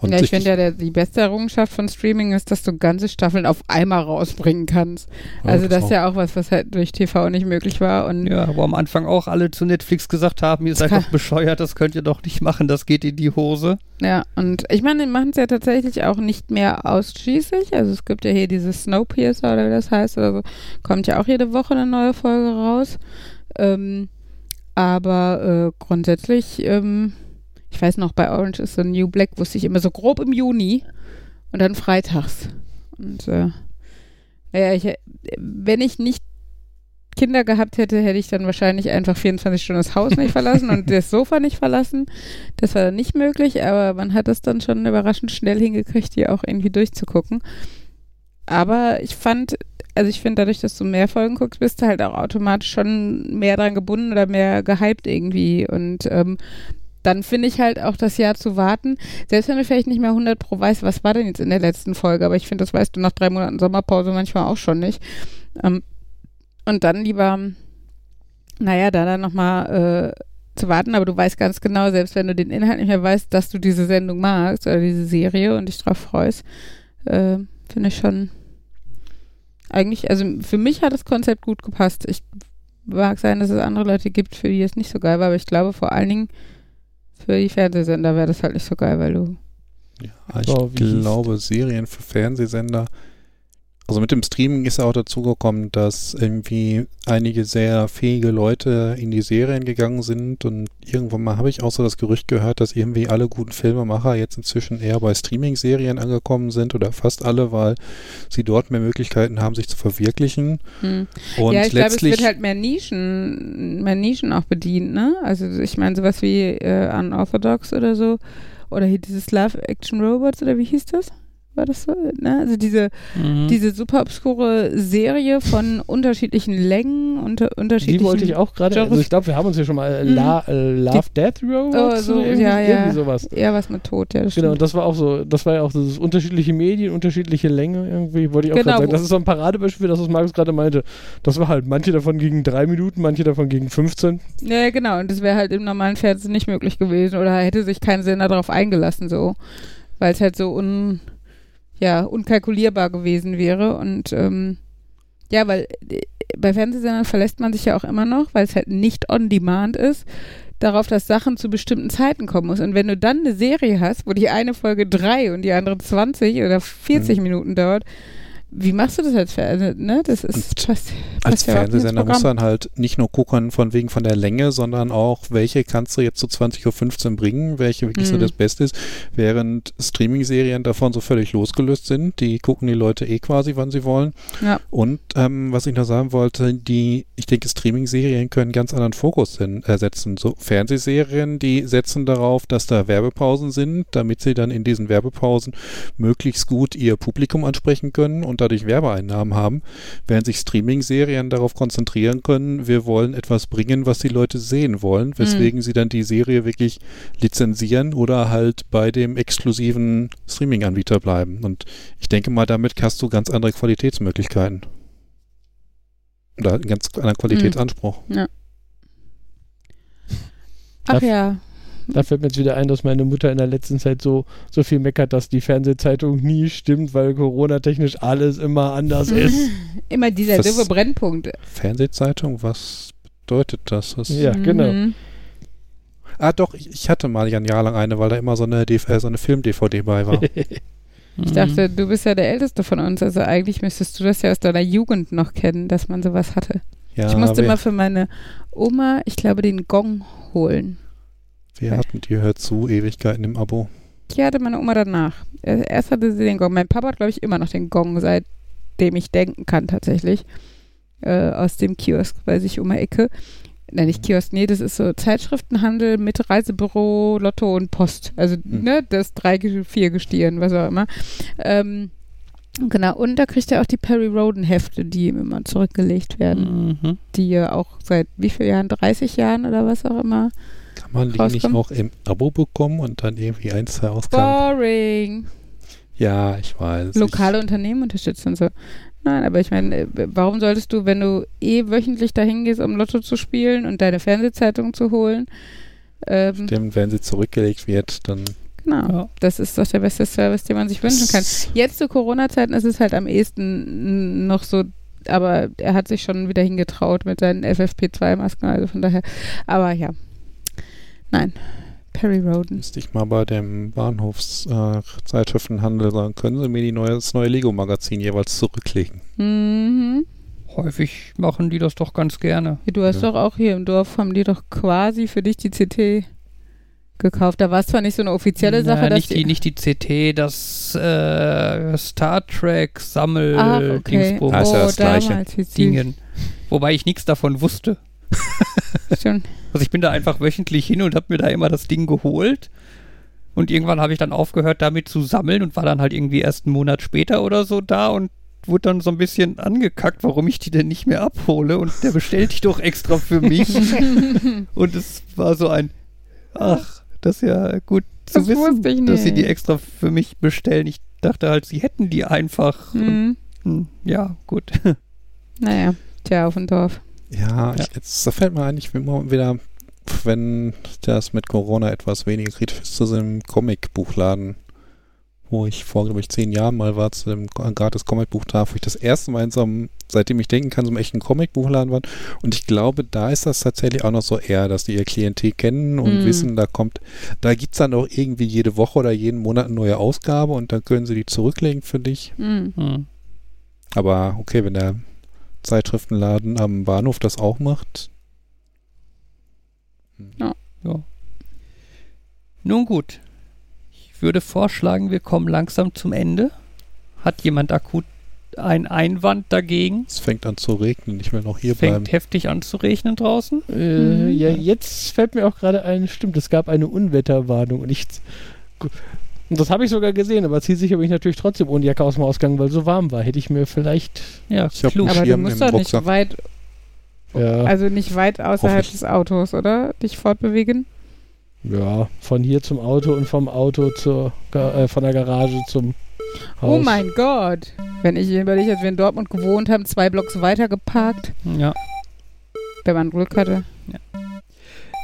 Und ja, ich finde ja, der, die beste Errungenschaft von Streaming ist, dass du ganze Staffeln auf einmal rausbringen kannst. Ja, Also das das ist ja auch was, was halt durch TV nicht möglich war. Und Ja, wo am Anfang auch alle zu Netflix gesagt haben, ihr seid doch bescheuert, das könnt ihr doch nicht machen, das geht in die Hose. Ja, und ich meine, die machen es ja tatsächlich auch nicht mehr ausschließlich. Also es gibt ja hier dieses Snowpiercer oder wie das heißt oder so. Kommt ja auch jede Woche eine neue Folge raus. Ähm, aber äh, grundsätzlich, ähm, ich weiß noch, bei Orange is the New Black wusste ich immer so grob im Juni und dann freitags. Und äh, naja, ich, wenn ich nicht Kinder gehabt hätte, hätte ich dann wahrscheinlich einfach 24 Stunden das Haus nicht verlassen und (laughs) das Sofa nicht verlassen. Das war dann nicht möglich, aber man hat es dann schon überraschend schnell hingekriegt, die auch irgendwie durchzugucken. Aber ich fand, also ich finde, dadurch, dass du mehr Folgen guckst, bist du halt auch automatisch schon mehr dran gebunden oder mehr gehypt irgendwie. Und ähm, dann finde ich halt auch das Jahr zu warten, selbst wenn du vielleicht nicht mehr 100 pro weißt, was war denn jetzt in der letzten Folge, aber ich finde, das weißt du nach drei Monaten Sommerpause manchmal auch schon nicht. Ähm, und dann lieber, naja, da dann nochmal äh, zu warten, aber du weißt ganz genau, selbst wenn du den Inhalt nicht mehr weißt, dass du diese Sendung magst oder diese Serie und dich drauf freust, äh, finde ich schon eigentlich, also für mich hat das Konzept gut gepasst. Ich mag sein, dass es andere Leute gibt, für die es nicht so geil war, aber ich glaube vor allen Dingen für die Fernsehsender wäre das halt nicht so geil, weil du Ja, ich glaube, Serien für Fernsehsender. Also mit dem Streaming ist ja auch dazu gekommen, dass irgendwie einige sehr fähige Leute in die Serien gegangen sind und irgendwann mal habe ich auch so das Gerücht gehört, dass irgendwie alle guten Filmemacher jetzt inzwischen eher bei Streaming-Serien angekommen sind oder fast alle, weil sie dort mehr Möglichkeiten haben, sich zu verwirklichen. hm. Und ja, ich glaube, es wird halt mehr Nischen, mehr Nischen auch bedient, ne? Also ich meine sowas wie äh, Unorthodox oder so. Oder hier dieses Love Action Robots oder wie hieß das? War das so? Ne? Also diese, Mhm. diese super obskure Serie von unterschiedlichen Längen, unter, unterschiedlichen. Die wollte ich auch gerade, also ich glaube, wir haben uns ja schon mal äh, Mhm. La, äh, Love Death Robots Oh, so, irgendwie, ja, ja. irgendwie sowas. Ja, was mit Tod, ja, das Genau, und stimmt. das war auch so, das war ja auch so das unterschiedliche Medien, unterschiedliche Länge irgendwie, wollte ich auch Genau, gerade sagen. Das ist so ein Paradebeispiel, das was Markus gerade meinte. Das war halt, manche davon gegen drei Minuten, manche davon gegen 15. Ja, genau. Und das wäre halt im normalen Fernsehen nicht möglich gewesen. Oder hätte sich kein Sender darauf eingelassen, so. Weil es halt so un, ja, unkalkulierbar gewesen wäre. Und ähm, ja, weil äh, bei Fernsehsendern verlässt man sich ja auch immer noch, weil es halt nicht on demand ist, darauf, dass Sachen zu bestimmten Zeiten kommen muss. Und wenn du dann eine Serie hast, wo die eine Folge drei und die andere 20 oder 40 Mhm. Minuten dauert, wie machst du das als Fernsehsender? Ne? Das ist passt, als ja Fernsehsender musst du dann halt nicht nur gucken von wegen von der Länge, sondern auch, welche kannst du jetzt zu 20.15 Uhr bringen, welche wirklich so Mhm. das Beste ist, während Streaming-Serien davon so völlig losgelöst sind. Die gucken die Leute eh quasi, wann sie wollen. Ja. Und ähm, was ich noch sagen wollte, die, ich denke, Streaming-Serien können ganz anderen Fokus äh, setzen. So Fernsehserien, die setzen darauf, dass da Werbepausen sind, damit sie dann in diesen Werbepausen möglichst gut ihr Publikum ansprechen können und dadurch Werbeeinnahmen haben, während sich Streaming-Serien darauf konzentrieren können, wir wollen etwas bringen, was die Leute sehen wollen, weswegen sie dann die Serie wirklich lizenzieren oder halt bei dem exklusiven Streaming-Anbieter bleiben. Und ich denke mal, damit hast du ganz andere Qualitätsmöglichkeiten. Oder einen ganz anderen Qualitätsanspruch. Ach Darf- ja. Da fällt mir jetzt wieder ein, dass meine Mutter in der letzten Zeit so, so viel meckert, dass die Fernsehzeitung nie stimmt, weil Corona-technisch alles immer anders (laughs) ist. Immer dieser doofe Brennpunkt. Fernsehzeitung, was bedeutet das? das Ja, genau. Mhm. Ah, doch, ich, ich hatte mal ein Jahr lang eine, weil da immer so eine, DV äh, so eine Film-DVD bei war. (laughs) Ich dachte, du bist ja der Älteste von uns, also eigentlich müsstest du das ja aus deiner Jugend noch kennen, dass man sowas hatte. Ja, ich musste mal für meine Oma, ich glaube, den Gong holen. Wir hatten die Hört zu Ewigkeiten im Abo. Die hatte meine Oma danach. Äh, Erst hatte sie den Gong. Mein Papa hat, glaube ich, immer noch den Gong seit dem ich denken kann tatsächlich. Äh, aus dem Kiosk bei sich um die Ecke. Nein, nicht Kiosk, nee, das ist so Zeitschriftenhandel mit Reisebüro, Lotto und Post. Also, Hm. ne, das drei, vier Gestirn, was auch immer. Ähm, genau, und da kriegt er auch die Perry Roden Hefte, die ihm immer zurückgelegt werden. Mhm. Die ja auch seit wie vielen Jahren? 30 Jahren oder was auch immer. Kann man die nicht auch im Abo bekommen und dann irgendwie ein, zwei Ausgaben? Boring. Ja, ich weiß. Lokale Unternehmen unterstützen und so. Nein, aber ich meine, äh, warum solltest du, wenn du eh wöchentlich dahin gehst, um Lotto zu spielen und deine Fernsehzeitung zu holen? Ähm, Ich, stimmt, wenn sie zurückgelegt wird, dann. genau. Ja. Das ist doch der beste Service, den man sich wünschen kann. Jetzt zu Corona-Zeiten ist es halt am ehesten noch so, aber er hat sich schon wieder hingetraut mit seinen FFP2-Masken, also von daher. Aber ja. Nein. Perry Roden. Müsste ich mal bei dem Bahnhofszeitschriftenhandel sagen, können Sie mir die neue, das neue Lego-Magazin jeweils zurücklegen? Mhm. Häufig machen die das doch ganz gerne. Du hast Ja. doch auch hier im Dorf, haben die doch quasi für dich die CT gekauft. Da war es zwar nicht so eine offizielle Sache, Naja, dass nicht, die, nicht die CT, das äh, Star Trek Sammel Ach, okay. Dingsbums Ah, ist ja das Gleiche. Dingen. Wobei ich nichts davon wusste. Stimmt. Also ich bin da einfach wöchentlich hin und habe mir da immer das Ding geholt. Und irgendwann habe ich dann aufgehört, damit zu sammeln und war dann halt irgendwie erst einen Monat später oder so da und wurde dann so ein bisschen angekackt, warum ich die denn nicht mehr abhole. Und der bestellt die doch extra für mich. (laughs) und es war so ein, ach, das ist ja gut zu Das wissen, dass sie die extra für mich bestellen. Ich dachte halt, sie hätten die einfach. Und, Mhm. hm, ja, gut. Naja, tja, auf dem Dorf. Ja, Ja. Ich, jetzt, da fällt mir ein, ich bin immer wieder, wenn das mit Corona etwas weniger kritisch ist, zu so einem Comicbuchladen, wo ich vor, glaube ich, zehn Jahren mal war, zu dem gratis Comicbuchtag, wo ich das erste Mal in so einem, seitdem ich denken kann, so einem echten Comicbuchladen war. Und ich glaube, da ist das tatsächlich auch noch so eher, dass die ihr Klientel kennen und Mhm. wissen, da kommt, da gibt es dann auch irgendwie jede Woche oder jeden Monat eine neue Ausgabe und dann können sie die zurücklegen für dich. Mhm. Hm. Aber okay, wenn der Zeitschriftenladen am Bahnhof das auch macht. Ja. Ja. Nun gut. Ich würde vorschlagen, wir kommen langsam zum Ende. Hat jemand akut einen Einwand dagegen? Es fängt an zu regnen, ich will noch hier Fängt bleiben. heftig an zu regnen draußen. Äh, Mhm. Ja, jetzt fällt mir auch gerade ein, stimmt, es gab eine Unwetterwarnung und ich. Und das habe ich sogar gesehen, aber zielsicher bin ich natürlich trotzdem ohne Jacke aus dem Haus gegangen, weil so warm war. Hätte ich mir vielleicht. Ja, Ich klug. einen Aber du musst im doch nicht weit, Ja, also nicht weit außerhalb des Autos, oder? Dich fortbewegen? ja, von hier zum Auto und vom Auto zur, äh, von der Garage zum Haus. Oh mein Gott. Wenn ich überlege, als wir in Dortmund gewohnt haben, zwei Blocks weiter geparkt, Ja. wenn man Glück hatte.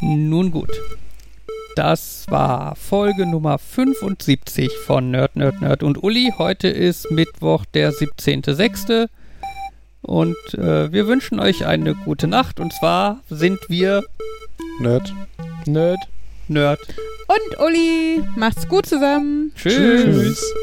Nun gut. Das war Folge Nummer 75 von Nerd, Nerd, Nerd und Uli. Heute ist Mittwoch, der 17.06. Und äh, wir wünschen euch eine gute Nacht. Und zwar sind wir Nerd. Nerd. Nerd. Und Uli, macht's gut zusammen. Tschüss. Tschüss.